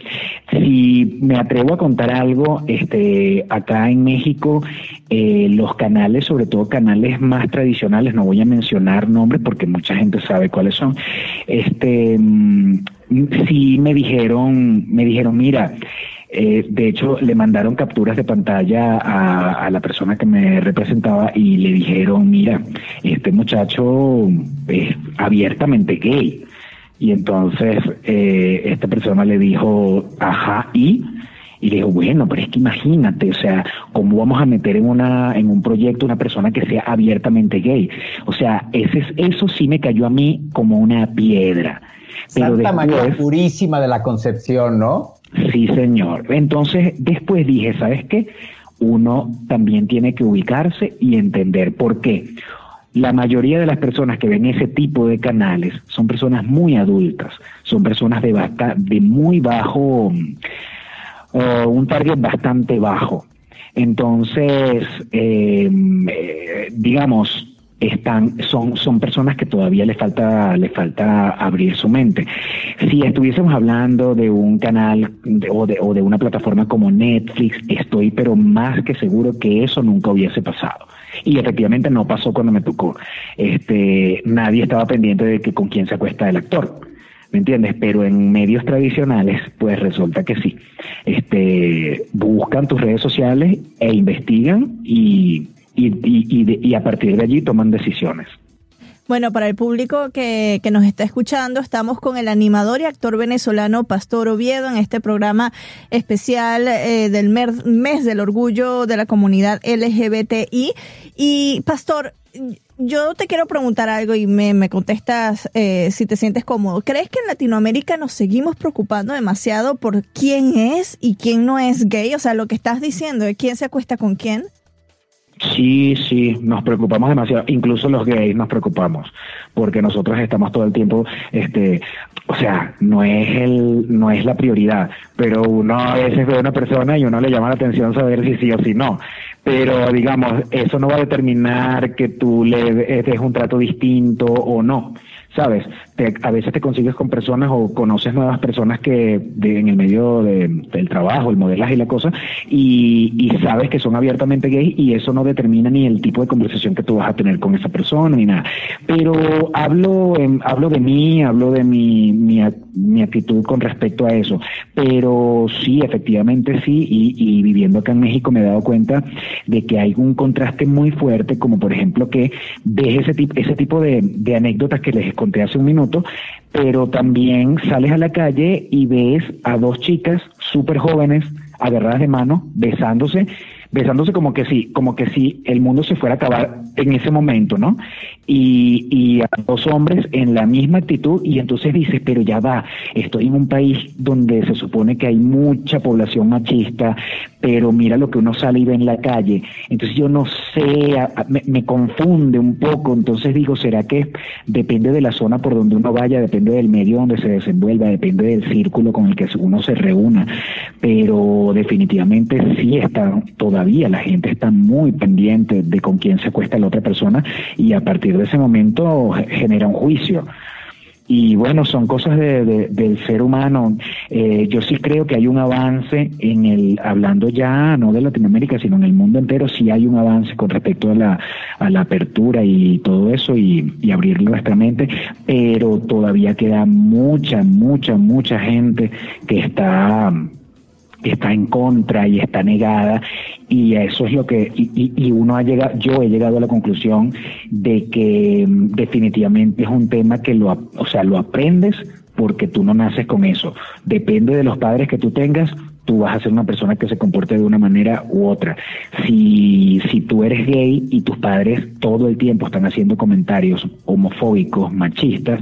si me atrevo a contar algo, este, acá en México, eh, los canales, sobre todo canales más tradicionales, no voy a mencionar nombres porque mucha gente sabe cuáles son, este, mm, sí me dijeron, me dijeron, mira, eh, de hecho, le mandaron capturas de pantalla a, a, la persona que me representaba y le dijeron, mira, este muchacho es abiertamente gay. Y entonces eh, esta persona le dijo, ajá, y y le dijo, bueno, pero es que imagínate, o sea, ¿cómo vamos a meter en una en un proyecto una persona que sea abiertamente gay? O sea, ese eso sí me cayó a mí como una piedra. Pero Santa María purísima de la Concepción, ¿no? Sí, señor. Entonces, después dije, ¿sabes qué? Uno también tiene que ubicarse y entender por qué. La mayoría de las personas que ven ese tipo de canales son personas muy adultas, son personas de, de muy bajo uh, un target bastante bajo. Entonces, eh, eh, digamos, están, son, son personas que todavía le falta, le falta abrir su mente. Si estuviésemos hablando de un canal o, de, o de una plataforma como Netflix, estoy pero más que seguro que eso nunca hubiese pasado. Y efectivamente no pasó cuando me tocó. Este, nadie estaba pendiente de que con quién se acuesta el actor ¿me entiendes? Pero en medios tradicionales, pues resulta que sí. Este, buscan tus redes sociales e investigan y, y, y, y a partir de allí toman decisiones. Bueno, para el público que, que, nos está escuchando, estamos con el animador y actor venezolano Pastor Oviedo en este programa especial eh, del mes del orgullo de la comunidad LGBTI. Y Pastor, yo te quiero preguntar algo y me, me contestas eh, si te sientes cómodo. ¿Crees que en Latinoamérica nos seguimos preocupando demasiado por quién es y quién no es gay? O sea, lo que estás diciendo de quién se acuesta con quién. Sí, sí, nos preocupamos demasiado, incluso los gays nos preocupamos, porque nosotros estamos todo el tiempo, este, o sea, no es el, no es la prioridad, pero uno a veces ve a una persona y uno le llama la atención saber si sí o si no, pero digamos, eso no va a determinar que tú le des un trato distinto o no. ¿sabes? A veces te consigues con personas o conoces nuevas personas que en el medio del trabajo, el modelaje y la cosa, y, sabes que son abiertamente gays y eso no determina ni el tipo de conversación que tú vas a tener con esa persona ni nada. Pero hablo, hablo de mí, hablo de mi, mi, mi, actitud con respecto a eso. Pero sí, efectivamente sí, y, viviendo acá en México me he dado cuenta de que hay un contraste muy fuerte, como por ejemplo que ves ese, tipo ese tipo de, de anécdotas que les conté hace un minuto, pero también sales a la calle y ves a dos chicas súper jóvenes agarradas de mano, besándose, besándose como que sí, como que si el mundo se fuera a acabar en ese momento, ¿no? Y, y a dos hombres en la misma actitud y entonces dices, pero ya va, estoy en un país donde se supone que hay mucha población machista, pero mira lo que uno sale y ve en la calle. Entonces yo no sé, me, me confunde un poco, entonces digo, ¿será que depende de la zona por donde uno vaya, depende del medio donde se desenvuelva, depende del círculo con el que uno se reúna? Pero definitivamente sí está, la gente está muy pendiente de con quién se acuesta la otra persona y a partir de ese momento genera un juicio. Y bueno, son cosas de, del ser humano. Eh, yo sí creo que hay un avance en el, hablando ya no de Latinoamérica, sino en el mundo entero, sí hay un avance con respecto a la, a la apertura y todo eso y, y abrir nuestra mente, pero todavía queda mucha, mucha, mucha gente que está está en contra y está negada y eso es lo que y, y, uno ha llegado yo he llegado a la conclusión de que mm, definitivamente es un tema que lo o sea lo aprendes porque tú no naces con eso. Depende de los padres que tú tengas, tú vas a ser una persona que se comporte de una manera u otra. Si, si tú eres gay y tus padres todo el tiempo están haciendo comentarios homofóbicos, machistas,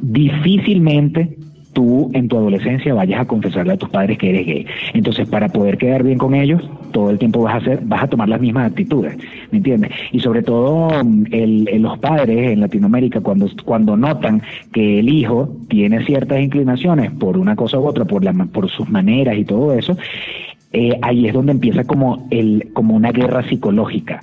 difícilmente tú en tu adolescencia vayas a confesarle a tus padres que eres gay. Entonces, para poder quedar bien con ellos, todo el tiempo vas a hacer, vas a tomar las mismas actitudes, ¿me entiendes? Y sobre todo el, los padres en Latinoamérica cuando cuando notan que el hijo tiene ciertas inclinaciones por una cosa u otra, por la por sus maneras y todo eso, eh, ahí es donde empieza como el como una guerra psicológica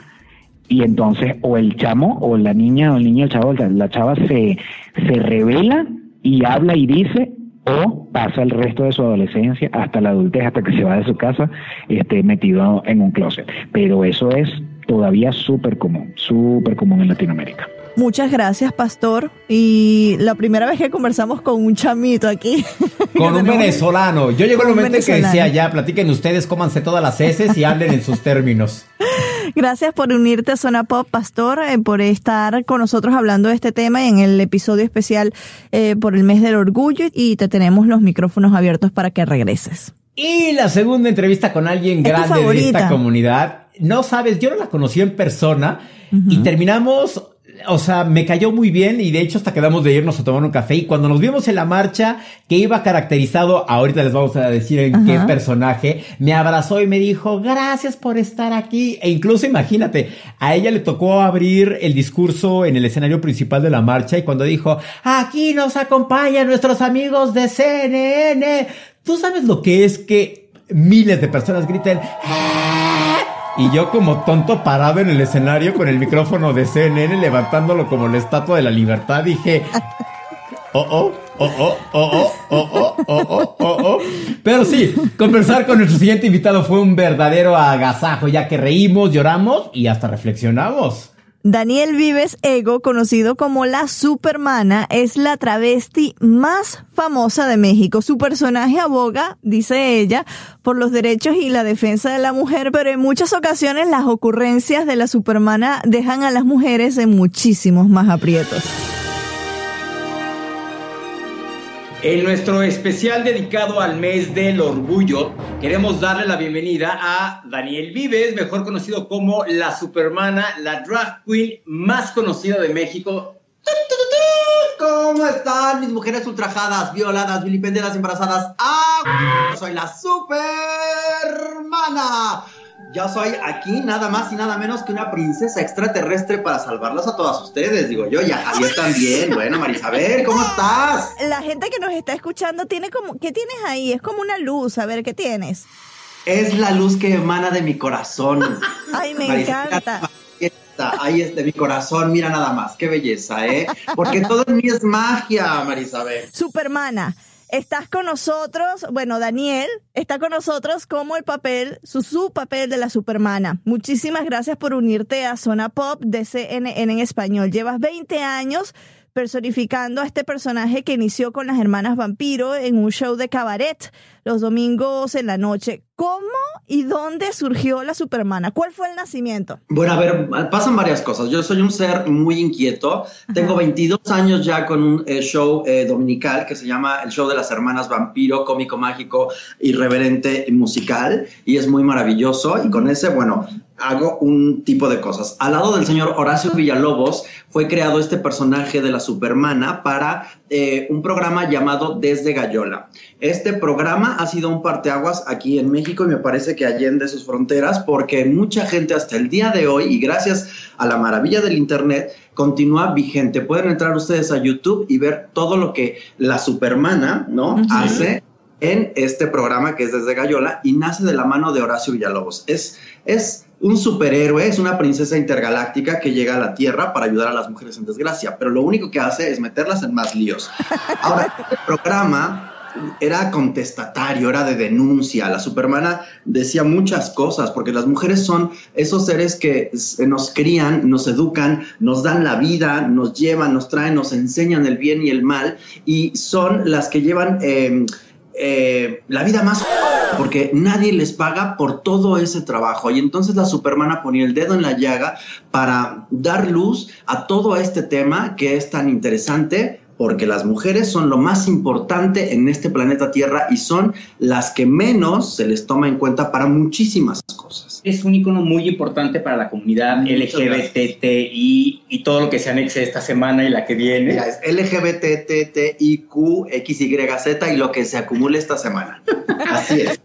y entonces o el chamo o la niña o el niño el chavo la chava se se revela y habla y dice o pasa el resto de su adolescencia hasta la adultez, hasta que se va de su casa este, metido en un closet. Pero eso es todavía súper común, súper común en Latinoamérica. Muchas gracias, pastor. Y la primera vez que conversamos con un chamito aquí. Con un venezolano. Yo llegó el momento en que decía, ya, platiquen ustedes, cómanse todas las heces y hablen en sus términos. Gracias por unirte a Zona Pop, Pastor, eh, por estar con nosotros hablando de este tema en el episodio especial eh, por el mes del orgullo y te tenemos los micrófonos abiertos para que regreses. Y la segunda entrevista con alguien grande de esta comunidad. No sabes, yo no la conocí en persona y terminamos o sea, me cayó muy bien y de hecho hasta quedamos de irnos a tomar un café y cuando nos vimos en la marcha que iba caracterizado, ahorita les vamos a decir en qué personaje, me abrazó y me dijo, gracias por estar aquí. E incluso imagínate, a ella le tocó abrir el discurso en el escenario principal de la marcha y cuando dijo, aquí nos acompañan nuestros amigos de CNN, tú sabes lo que es que miles de personas griten, ¡Ah! Y yo como tonto parado en el escenario con el micrófono de CNN levantándolo como la estatua de la libertad, dije, oh, oh, oh, oh, oh, oh, oh, oh, oh, oh, oh. Pero sí, conversar con nuestro siguiente invitado fue un verdadero agasajo, ya que reímos, lloramos y hasta reflexionamos. Daniel Vives Ego, conocido como la Supermana, es la travesti más famosa de México. Su personaje aboga, dice ella, por los derechos y la defensa de la mujer, pero en muchas ocasiones las ocurrencias de la Supermana dejan a las mujeres en muchísimos más aprietos. En nuestro especial dedicado al mes del orgullo, queremos darle la bienvenida a Daniel Vives, mejor conocido como la Supermana, la drag queen más conocida de México. ¿Cómo están mis mujeres ultrajadas, violadas, vilipendiadas, embarazadas? ¡Ah! Soy la Supermana. Yo soy aquí nada más y nada menos que una princesa extraterrestre para salvarlas a todas ustedes, digo yo, y a Javier también. Bueno, Marisabel, ¿cómo estás? La gente que nos está escuchando tiene como, ¿qué tienes ahí? Es como una luz, a ver, ¿qué tienes? Es la luz que emana de mi corazón. Ay, me encanta. Ahí es de mi corazón, mira nada más, qué belleza, ¿eh? Porque todo en mí es magia, Marisabel. Supermana. Estás con nosotros, bueno, Daniel está con nosotros como el papel, su, papel de la Supermana. Muchísimas gracias por unirte a Zona Pop de CNN en español. Llevas 20 años personificando a este personaje que inició con las hermanas vampiro en un show de cabaret los domingos en la noche. ¿Cómo y dónde surgió la Supermana? ¿Cuál fue el nacimiento? Bueno, a ver, pasan varias cosas. Yo soy un ser muy inquieto. Tengo 22 años ya con un eh, show eh, dominical que se llama el show de las hermanas vampiro, cómico, mágico, irreverente y musical. Y es muy maravilloso. Y con ese, bueno, hago un tipo de cosas. Al lado del señor Horacio Villalobos fue creado este personaje de la Supermana para eh, un programa llamado Desde Gallola. Este programa ha sido un parteaguas aquí en México y me parece que allende sus fronteras porque mucha gente hasta el día de hoy y gracias a la maravilla del Internet continúa vigente. Pueden entrar ustedes a YouTube y ver todo lo que la Supermana, ¿no? Hace en este programa que es desde Gallola y nace de la mano de Horacio Villalobos. Es, es un superhéroe, es una princesa intergaláctica que llega a la Tierra para ayudar a las mujeres en desgracia, pero lo único que hace es meterlas en más líos. Ahora, este programa era contestatario, era de denuncia. La Supermana decía muchas cosas, porque las mujeres son esos seres que nos crían, nos educan, nos dan la vida, nos llevan, nos traen, nos enseñan el bien y el mal, y son las que llevan... Eh, eh, la vida más porque nadie les paga por todo ese trabajo. Y entonces la Supermana ponía el dedo en la llaga para dar luz a todo este tema que es tan interesante porque las mujeres son lo más importante en este planeta Tierra y son las que menos se les toma en cuenta para muchísimas cosas. Es un icono muy importante para la comunidad LGBTI y todo lo que se anexe esta semana y la que viene. Es LGBTTIQ, y lo que se acumule esta semana. Así es.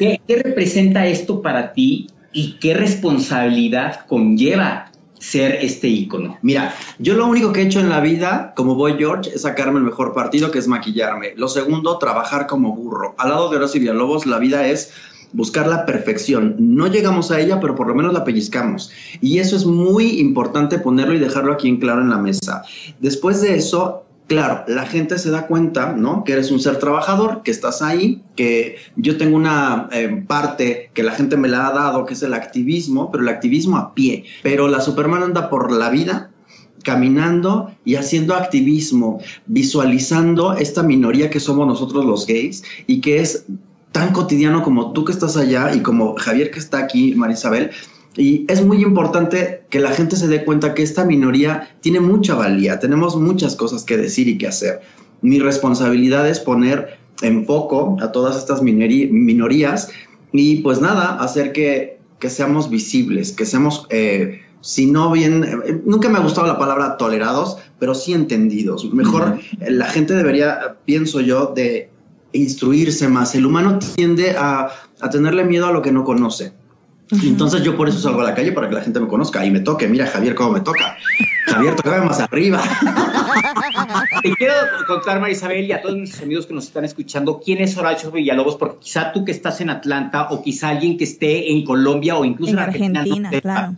¿Qué, ¿Qué representa esto para ti y qué responsabilidad conlleva ser este ícono? Mira, yo lo único que he hecho en la vida, como Boy George, es sacarme el mejor partido, que es maquillarme. Lo segundo, trabajar como burro. Al lado de Horacio Villalobos, la vida es buscar la perfección. No llegamos a ella, pero por lo menos la pellizcamos. Y eso es muy importante ponerlo y dejarlo aquí en claro en la mesa. Después de eso, claro, la gente se da cuenta, ¿no? Que eres un ser trabajador, que estás ahí, que yo tengo una eh, parte que la gente me la ha dado, que es el activismo, pero el activismo a pie. Pero la Superman anda por la vida caminando y haciendo activismo, visualizando esta minoría que somos nosotros los gays y que es tan cotidiano como tú que estás allá y como Javier que está aquí, Marisabel, y es muy importante que la gente se dé cuenta que esta minoría tiene mucha valía, tenemos muchas cosas que decir y que hacer. Mi responsabilidad es poner en foco a todas estas minorías y pues nada, hacer que, que seamos visibles, que seamos, eh, si no bien, eh, nunca me ha gustado la palabra tolerados, pero sí entendidos. Mejor la gente debería, pienso yo, de instruirse más. El humano tiende a, a tenerle miedo a lo que no conoce. Entonces yo por eso salgo a la calle para que la gente me conozca y me toque. Mira, Javier, cómo me toca. Javier, tocame más arriba. Te quiero contar, Marisabel, y a todos mis amigos que nos están escuchando, quién es Horacio Villalobos, porque quizá tú que estás en Atlanta o quizá alguien que esté en Colombia o incluso en, Argentina. claro.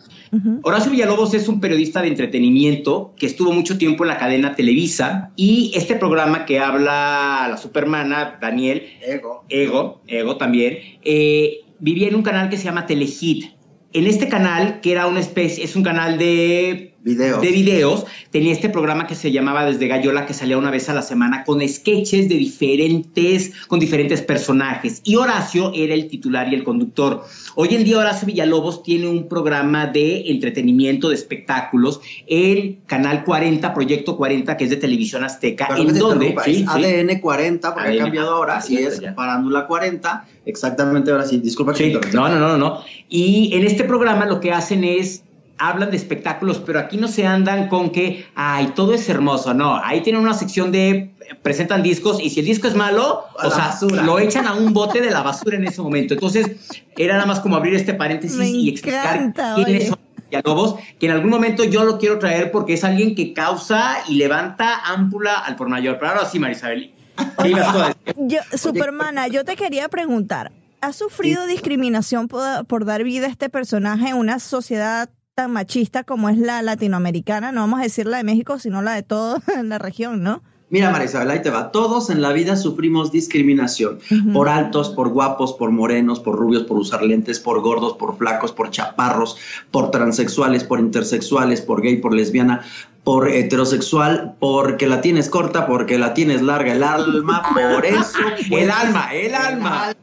Horacio Villalobos es un periodista de entretenimiento que estuvo mucho tiempo en la cadena Televisa y este programa que habla la supermana, Daniel. Ego. Ego, Ego también. Eh, vivía en un canal que se llama Telehit. En este canal, que era una especie, es un canal de videos. de videos, tenía este programa que se llamaba Desde Gallola, que salía una vez a la semana con sketches de diferentes, con diferentes personajes. Y Horacio era el titular y el conductor. Hoy en día Horacio Villalobos tiene un programa de entretenimiento, de espectáculos, en Canal 40, Proyecto 40, que es de Televisión Azteca, en donde... Sí, ADN 40, porque ha cambiado ahora, y es Parándula 40, exactamente ahora sí, disculpa que No, no, no, no. Y en este programa lo que hacen es hablan de espectáculos, pero aquí no se andan con que, ay, todo es hermoso, no, ahí tienen una sección de, presentan discos y si el disco es malo, o sea, lo echan a un bote de la basura en ese momento. Entonces, era nada más como abrir este paréntesis y explicar quiénes son Villalobos, que en algún momento yo lo quiero traer porque es alguien que causa y levanta ámpula al por mayor. Pero ahora sí, Marisabel. yo, Supermana, yo te quería preguntar, ¿has sufrido discriminación por, por dar vida a este personaje en una sociedad tan machista como es la latinoamericana, no vamos a decir la de México, sino la de toda la región, ¿no? Mira, Marisabel, ahí te va. Todos en la vida sufrimos discriminación por altos, por guapos, por morenos, por rubios, por usar lentes, por gordos, por flacos, por chaparros, por transexuales, por intersexuales, por gay, por lesbiana, por heterosexual, porque la tienes corta, porque la tienes larga el alma, por eso. el alma, el alma.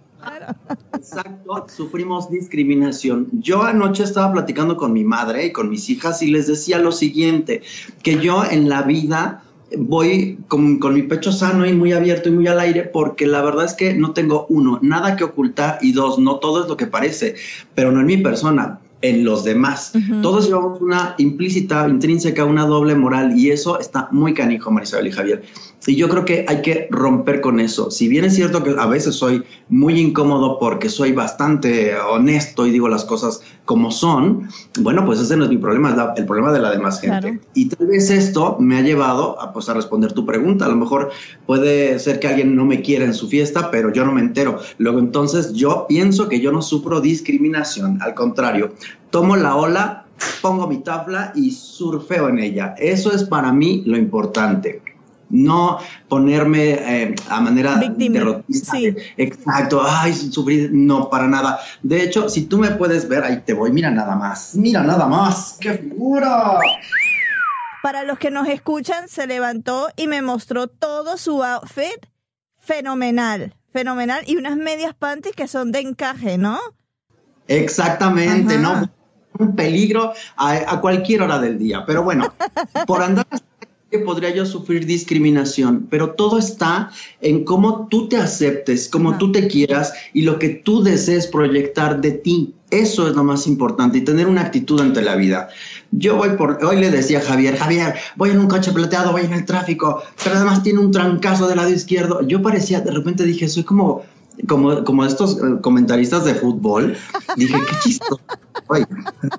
Exacto, sufrimos discriminación. Yo anoche estaba platicando con mi madre y con mis hijas y les decía lo siguiente, que yo en la vida voy con, con, mi pecho sano y muy abierto y muy al aire porque la verdad es que no tengo uno, nada que ocultar y dos, no todo es lo que parece, pero no en mi persona en los demás. Todos llevamos una implícita, intrínseca, una doble moral y eso está muy canijo, Marisabel y Javier. Y yo creo que hay que romper con eso. Si bien es cierto que a veces soy muy incómodo porque soy bastante honesto y digo las cosas como son, bueno, pues ese no es mi problema, es el problema de la demás gente. Y tal vez esto me ha llevado a, pues, a responder tu pregunta. A lo mejor puede ser que alguien no me quiera en su fiesta, pero yo no me entero. Luego entonces yo pienso que yo no sufro discriminación. Al contrario, tomo la ola, pongo mi tabla y surfeo en ella. Eso es para mí lo importante no ponerme eh, a manera derrotista. Exacto, ay, sufrir, no, para nada. De hecho, si tú me puedes ver, ahí te voy, mira nada más, mira nada más, qué figura. Para los que nos escuchan, se levantó y me mostró todo su outfit fenomenal, fenomenal, y unas medias panties que son de encaje, ¿no? Exactamente, ¿no? Un peligro a, a, cualquier hora del día, pero bueno, por andar que podría yo sufrir discriminación, pero todo está en cómo tú te aceptes, cómo tú te quieras y lo que tú desees proyectar de ti. Eso es lo más importante y tener una actitud ante la vida. Yo voy por, hoy le decía a Javier, Javier, voy en un coche plateado, voy en el tráfico, pero además tiene un trancazo del lado izquierdo. Yo parecía, de repente dije, soy como, como, como estos eh, comentaristas de fútbol. Dije, qué chistoso. Oye,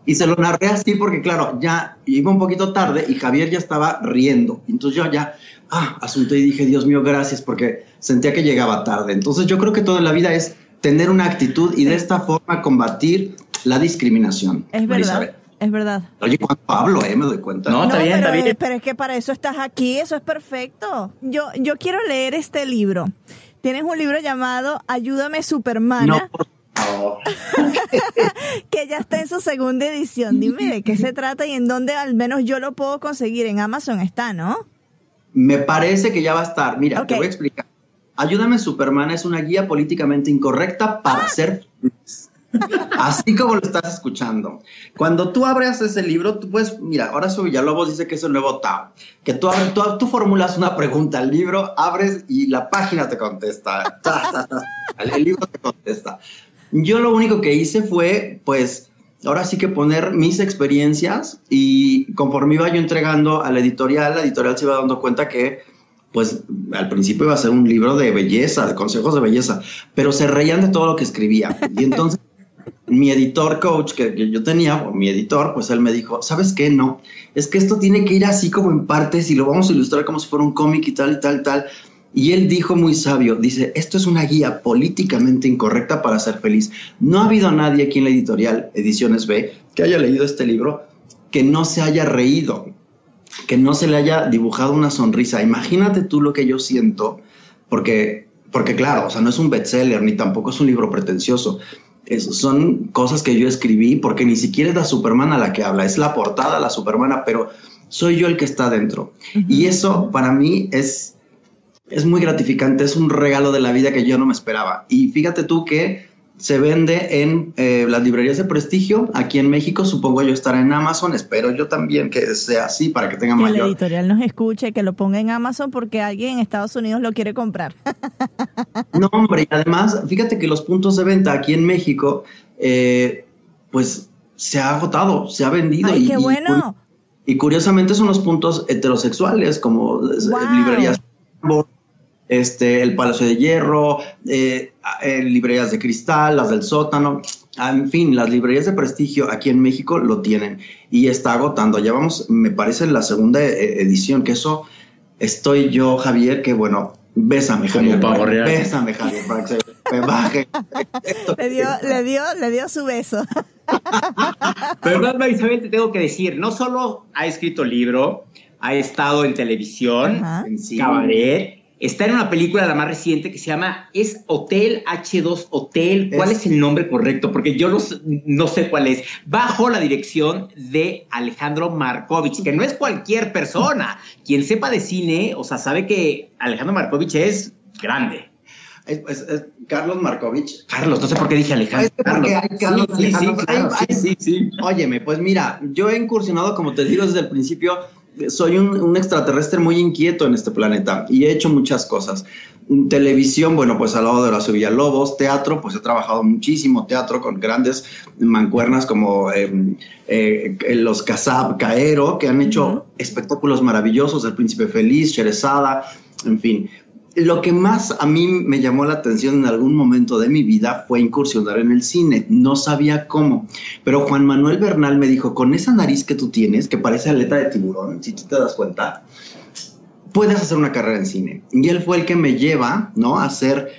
y se lo narré así porque, claro, ya iba un poquito tarde y Javier ya estaba riendo. Entonces yo ya, ah, asunté y dije, Dios mío, gracias, porque sentía que llegaba tarde. Entonces yo creo que toda la vida es tener una actitud y de esta forma combatir la discriminación. Es verdad. Es verdad. Oye, cuando hablo, eh, me doy cuenta. No, está bien, pero, está bien. pero es que para eso estás aquí, eso es perfecto. Yo, yo quiero leer este libro. Tienes un libro llamado Ayúdame Supermana. No, que ya está en su segunda edición. Dime de qué se trata y en dónde al menos yo lo puedo conseguir. En Amazon está, ¿no? Me parece que ya va a estar. Mira, te voy a explicar. Ayúdame Superman es una guía políticamente incorrecta para ah. ser Así como lo estás escuchando. Cuando tú abres ese libro, tú puedes, mira, ahora su Villalobos dice que es el nuevo Tao, que tú, tú, tú formulas una pregunta al libro, abres y la página te contesta. El libro te contesta. Yo lo único que hice fue, pues, ahora sí que poner mis experiencias y conforme iba yo entregando a la editorial, la editorial se iba dando cuenta que pues al principio iba a ser un libro de belleza, de consejos de belleza, pero se reían de todo lo que escribía. Y entonces mi editor coach que, yo tenía, o mi editor, pues él me dijo, ¿sabes qué? No, es que esto tiene que ir así como en partes y lo vamos a ilustrar como si fuera un cómic y tal y tal, tal. Y él dijo muy sabio, dice, esto es una guía políticamente incorrecta para ser feliz. No ha habido nadie aquí en la editorial Ediciones B que haya leído este libro que no se haya reído, que no se le haya dibujado una sonrisa. Imagínate tú lo que yo siento, porque, porque claro, o sea, no es un bestseller ni tampoco es un libro pretencioso son cosas que yo escribí porque ni siquiera es la Superman a la que habla, es la portada la Supermana, pero soy yo el que está dentro. Y eso para mí es, es muy gratificante, es un regalo de la vida que yo no me esperaba. Y fíjate tú que se vende en eh, las librerías de prestigio. Aquí en México, supongo yo estará en Amazon. Espero yo también que sea así para que tenga que mayor. Que la editorial nos escuche, que lo ponga en Amazon porque alguien en Estados Unidos lo quiere comprar. no, hombre, y además, fíjate que los puntos de venta aquí en México, eh, pues se ha agotado, se ha vendido. ¡Ay, qué bueno! Y, curiosamente son los puntos heterosexuales, como eh, librerías este, el Palacio de Hierro, eh, eh, librerías de cristal, las del sótano, en fin, las librerías de prestigio aquí en México lo tienen y está agotando. Ya vamos, me parece, en la segunda eh, edición, que eso estoy yo, Javier, que bueno, bésame, Javier. Bésame, Javier, para que se me baje. le, dio, le, dio, le dio su beso. Pero Isabel, te tengo que decir, no solo ha escrito libro, ha estado en televisión, en cabaret, Está en una película, la más reciente, que se llama Es Hotel H2 Hotel. ¿Cuál es, el nombre correcto? Porque yo no, no, sé cuál es. Bajo la dirección de Alejandro Markovich, que no es cualquier persona. Quien sepa de cine, o sea, sabe que Alejandro Markovich es grande. Es, Carlos Markovich. Carlos, no sé por qué dije Alejandro. Hay Carlos, sí, sí, sí, sí, Óyeme, pues mira, yo he incursionado, como te digo desde el principio, soy un, extraterrestre muy inquieto en este planeta y he hecho muchas cosas. Televisión, bueno, pues al lado de la Lobos, teatro, pues he trabajado muchísimo teatro con grandes mancuernas como em, eh, los Casab Caero, que han hecho espectáculos maravillosos, El Príncipe Feliz, Cherezada, en fin lo que más a mí me llamó la atención en algún momento de mi vida fue incursionar en el cine. No sabía cómo. Pero Juan Manuel Bernal me dijo, con esa nariz que tú tienes, que parece aleta de tiburón, si tú te das cuenta, puedes hacer una carrera en cine. Y él fue el que me lleva, ¿no? A hacer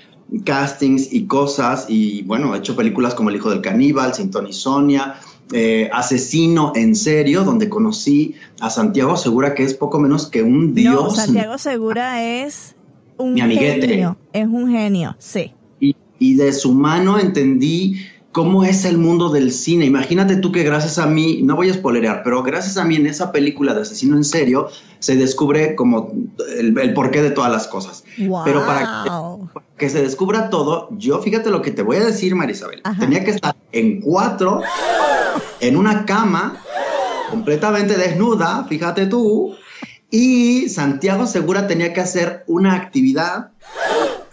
castings y cosas. Y bueno, he hecho películas como El hijo del caníbal, Sinton y Sonia. Eh, asesino en serio, donde conocí a Santiago Segura, que es poco menos que un dios. No, Santiago Segura es un genio, es un genio, sí. Y, y de su mano entendí cómo es el mundo del cine. Imagínate tú que gracias a mí, no voy a spoilerear, pero gracias a mí en esa película de Asesino en Serio se descubre como el, porqué de todas las cosas. Pero para que, se descubra todo, yo fíjate lo que te voy a decir, Marisabel. Tenía que estar en cuatro, en una cama, completamente desnuda, fíjate tú, Y Santiago Segura tenía que hacer una actividad,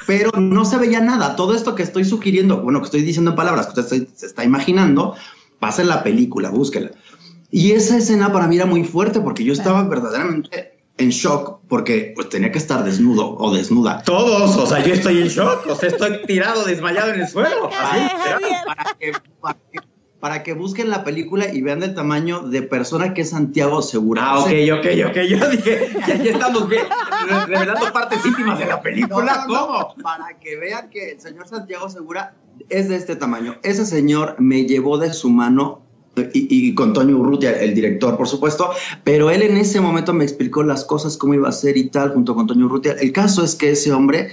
pero no se veía nada. Todo esto que estoy sugiriendo, bueno, que estoy diciendo en palabras, que usted se está imaginando, pasa en la película, búsquela. Y esa escena para mí era muy fuerte porque yo estaba verdaderamente en shock porque pues tenía que estar desnudo o desnuda. Todos, o sea, yo estoy en shock, o sea, estoy tirado, desmayado en el suelo. Para que, para, que, para que busquen la película y vean el tamaño de persona que es Santiago Segura. Ah, ok, ok, ok. Yo dije, ya, ya estamos bien, revelando partes íntimas de la película. No, no, no, ¿Cómo? Para que vean que el señor Santiago Segura es de este tamaño. Ese señor me llevó de su mano y, y, con Toño Urrutia, el director, por supuesto, pero él en ese momento me explicó las cosas, cómo iba a ser y tal, junto con Toño Urrutia. El caso es que ese hombre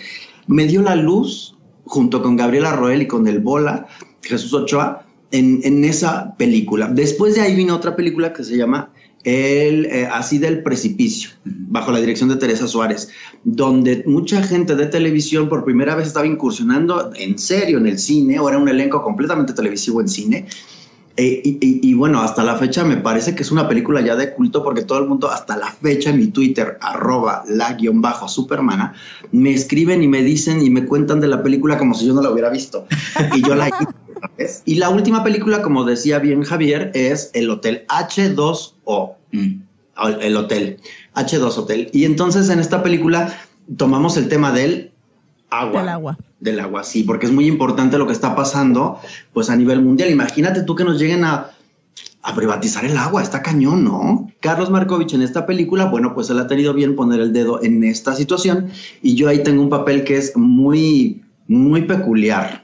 me dio la luz, junto con Gabriela Roel y con el Bola, Jesús Ochoa, en, en esa película. Después de ahí vino otra película que se llama el eh, Así del Precipicio, bajo la dirección de Teresa Suárez, donde mucha gente de televisión por primera vez estaba incursionando en serio en el cine, o era un elenco completamente televisivo en cine, eh, y, y, y, bueno, hasta la fecha me parece que es una película ya de culto porque todo el mundo, hasta la fecha en mi Twitter, arroba la guion bajo supermana, me escriben y me dicen y me cuentan de la película como si yo no la hubiera visto. Y yo la Y la última película, como decía bien Javier, es El Hotel H2O. Mm. El Hotel. H2 Hotel. Y entonces en esta película tomamos el tema del agua. Del agua. Del agua, sí, porque es muy importante lo que está pasando, pues a nivel mundial. Imagínate tú que nos lleguen a, a privatizar el agua, está cañón, ¿no? Carlos Markovich en esta película, bueno, pues él ha tenido bien poner el dedo en esta situación y yo ahí tengo un papel que es muy, muy peculiar.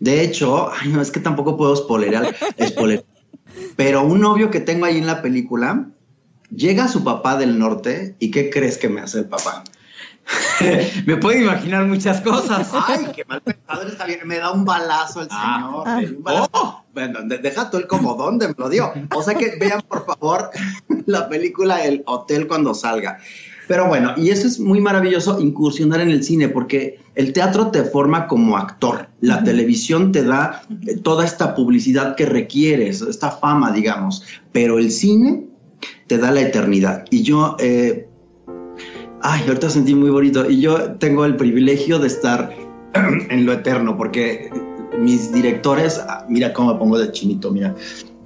De hecho, ay, no, es que tampoco puedo spoilerar, spoiler, pero un novio que tengo ahí en la película, llega su papá del norte y ¿qué crees que me hace el papá? me puedo imaginar muchas cosas. Ay, qué mal pensado está bien. Me da un balazo el señor. Ah, un balazo. Oh. Bueno, deja tú el como dónde me lo dio. O sea que vean, por favor, la película El Hotel cuando salga. Pero bueno, y eso es muy maravilloso incursionar en el cine porque el teatro te forma como actor, la uh -huh. televisión te da toda esta publicidad que requieres, esta fama, digamos, pero el cine te da la eternidad. Y yo eh, ay, ahorita sentí muy bonito. Y yo tengo el privilegio de estar en lo eterno, porque mis directores, ah, mira cómo me pongo de chinito, mira.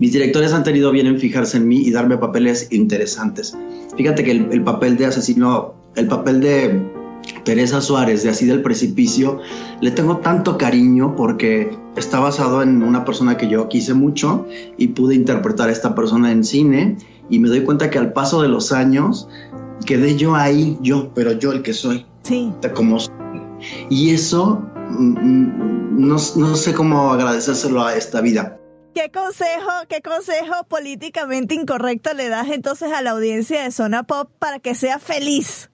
Mis directores han tenido bien en fijarse en mí y darme papeles interesantes. Fíjate que el, el papel de asesino, el papel de Teresa Suárez, de Así del Precipicio, le tengo tanto cariño porque está basado en una persona que yo quise mucho y pude interpretar a esta persona en cine y me doy cuenta que al paso de los años quedé yo ahí, yo, pero yo el que soy. Sí. Como soy. Y eso mm, no, no, sé cómo agradecérselo a esta vida. ¿Qué consejo, qué consejo políticamente incorrecto le das entonces a la audiencia de Zona Pop para que sea feliz?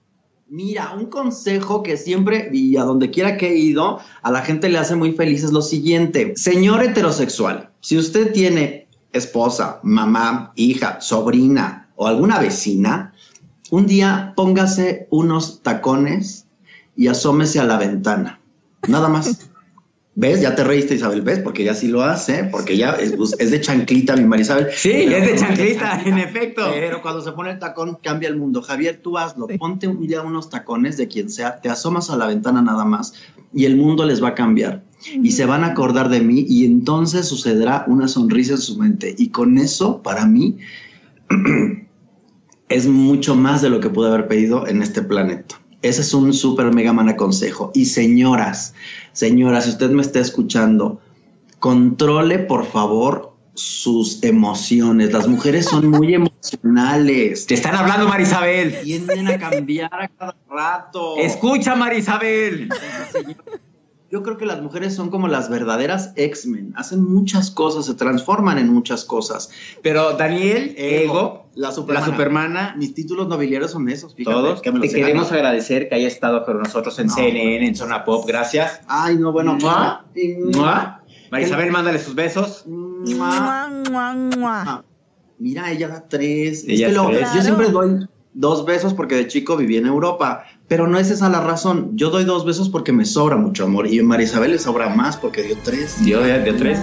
Mira, un consejo que siempre y a donde quiera que he ido, a la gente le hace muy feliz es lo siguiente. Señor heterosexual, si usted tiene esposa, mamá, hija, sobrina o alguna vecina, un día póngase unos tacones y asómese a la ventana. Nada más. ¿Ves? Ya te reíste, Isabel, ¿ves? Porque ya sí lo hace, porque ya es, es de chanclita, mi Marisabel. Sí, Pero, es de chanclita, en efecto. Pero cuando se pone el tacón, cambia el mundo. Javier, tú hazlo. Sí. Ponte un día unos tacones de quien sea, te asomas a la ventana nada más y el mundo les va a cambiar. Y se van a acordar de mí y entonces sucederá una sonrisa en su mente. Y con eso, para mí, es mucho más de lo que pude haber pedido en este planeta. Ese es un súper mega man consejo. Y señoras, señoras, si usted me está escuchando, controle por favor sus emociones. Las mujeres son muy emocionales. Te están hablando, Marisabel. Tienden a cambiar a cada rato. Escucha, Marisabel. Yo creo que las mujeres son como las verdaderas X-Men. Hacen muchas cosas, se transforman en muchas cosas. Pero Daniel, Ego, la supermana. la supermana. Mis títulos nobiliarios son esos, fíjate. Todos. Que me Te queremos agradecer que haya estado con nosotros en no, CNN, en Zona Pop. Gracias. Ay, no, bueno. ¿Mua? ¿Mua? Marisabel, mándale sus besos. Mua, mua, mua. Ah, mira, ella da tres. Ella es que lo, tres. Yo siempre doy dos besos porque de chico viví en Europa, pero no es esa la razón. Yo doy dos besos porque me sobra mucho amor y a Marisabel le sobra más porque dio tres. Dio, dio tres.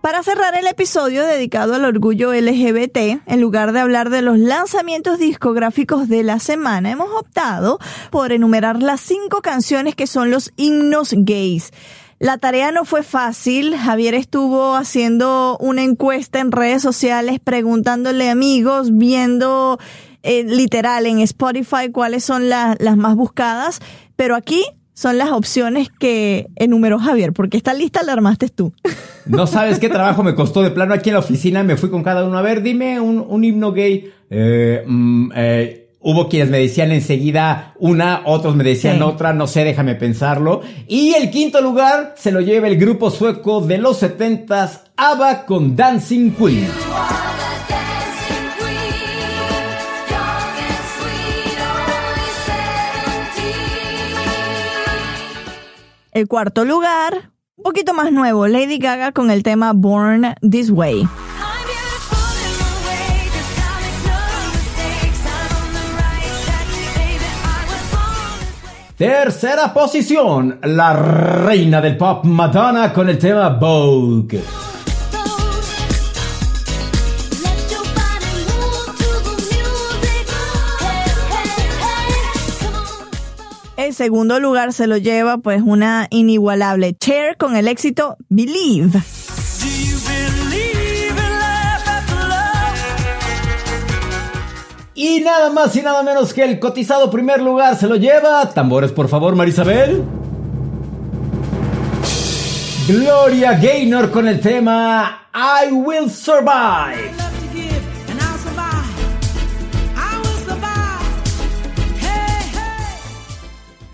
Para cerrar el episodio dedicado al orgullo LGBT, en lugar de hablar de los lanzamientos discográficos de la semana, hemos optado por enumerar las cinco canciones que son los himnos gays. La tarea no fue fácil. Javier estuvo haciendo una encuesta en redes sociales, preguntándole a amigos, viendo eh, literal en Spotify cuáles son las más buscadas. Pero aquí son las opciones que enumeró Javier, porque esta lista la armaste tú. No sabes qué trabajo me costó de plano aquí en la oficina, me fui con cada uno. A ver, dime un, himno gay. Eh, mm, eh, hubo quienes me decían enseguida una, otros me decían otra, no sé, déjame pensarlo. Y el quinto lugar se lo lleva el grupo sueco de los setentas, ABBA con Dancing Queen. El cuarto lugar, un poquito más nuevo, Lady Gaga con el tema Born This Way. Tercera posición, la reina del pop Madonna con el tema Vogue. Segundo lugar se lo lleva pues una inigualable Cher con el éxito Believe. Y nada más y nada menos que el cotizado primer lugar se lo lleva. Tambores, por favor, Marisabel. Gloria Gaynor con el tema I Will Survive.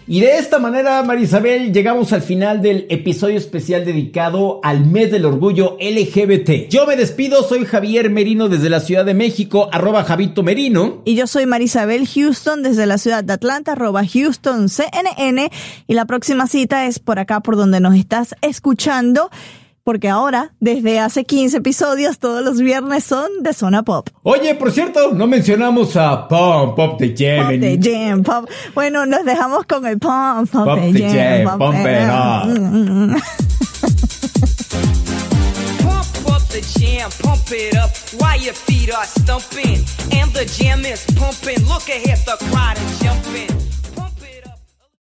Y de esta manera, Marisabel, llegamos al final del episodio especial dedicado al mes del orgullo LGBT. Yo me despido, soy Javier Merino desde la Ciudad de México, arroba Javito Merino. Y yo soy Marisabel Houston desde la ciudad de Atlanta, arroba Houston CNN. Y la próxima cita es por acá, por donde nos estás escuchando porque ahora, desde hace 15 episodios, todos los viernes son de Zona Pop. Oye, por cierto, no mencionamos a Pop, Pop de Jam. Pop de Jam, Pop. Bueno, nos dejamos con el Pop, Pop, pop de, Jam. Pop, it up. Pump up the jam, pump it up while your feet are stumping. And the jam is pumping. Look ahead, the crowd is jumping.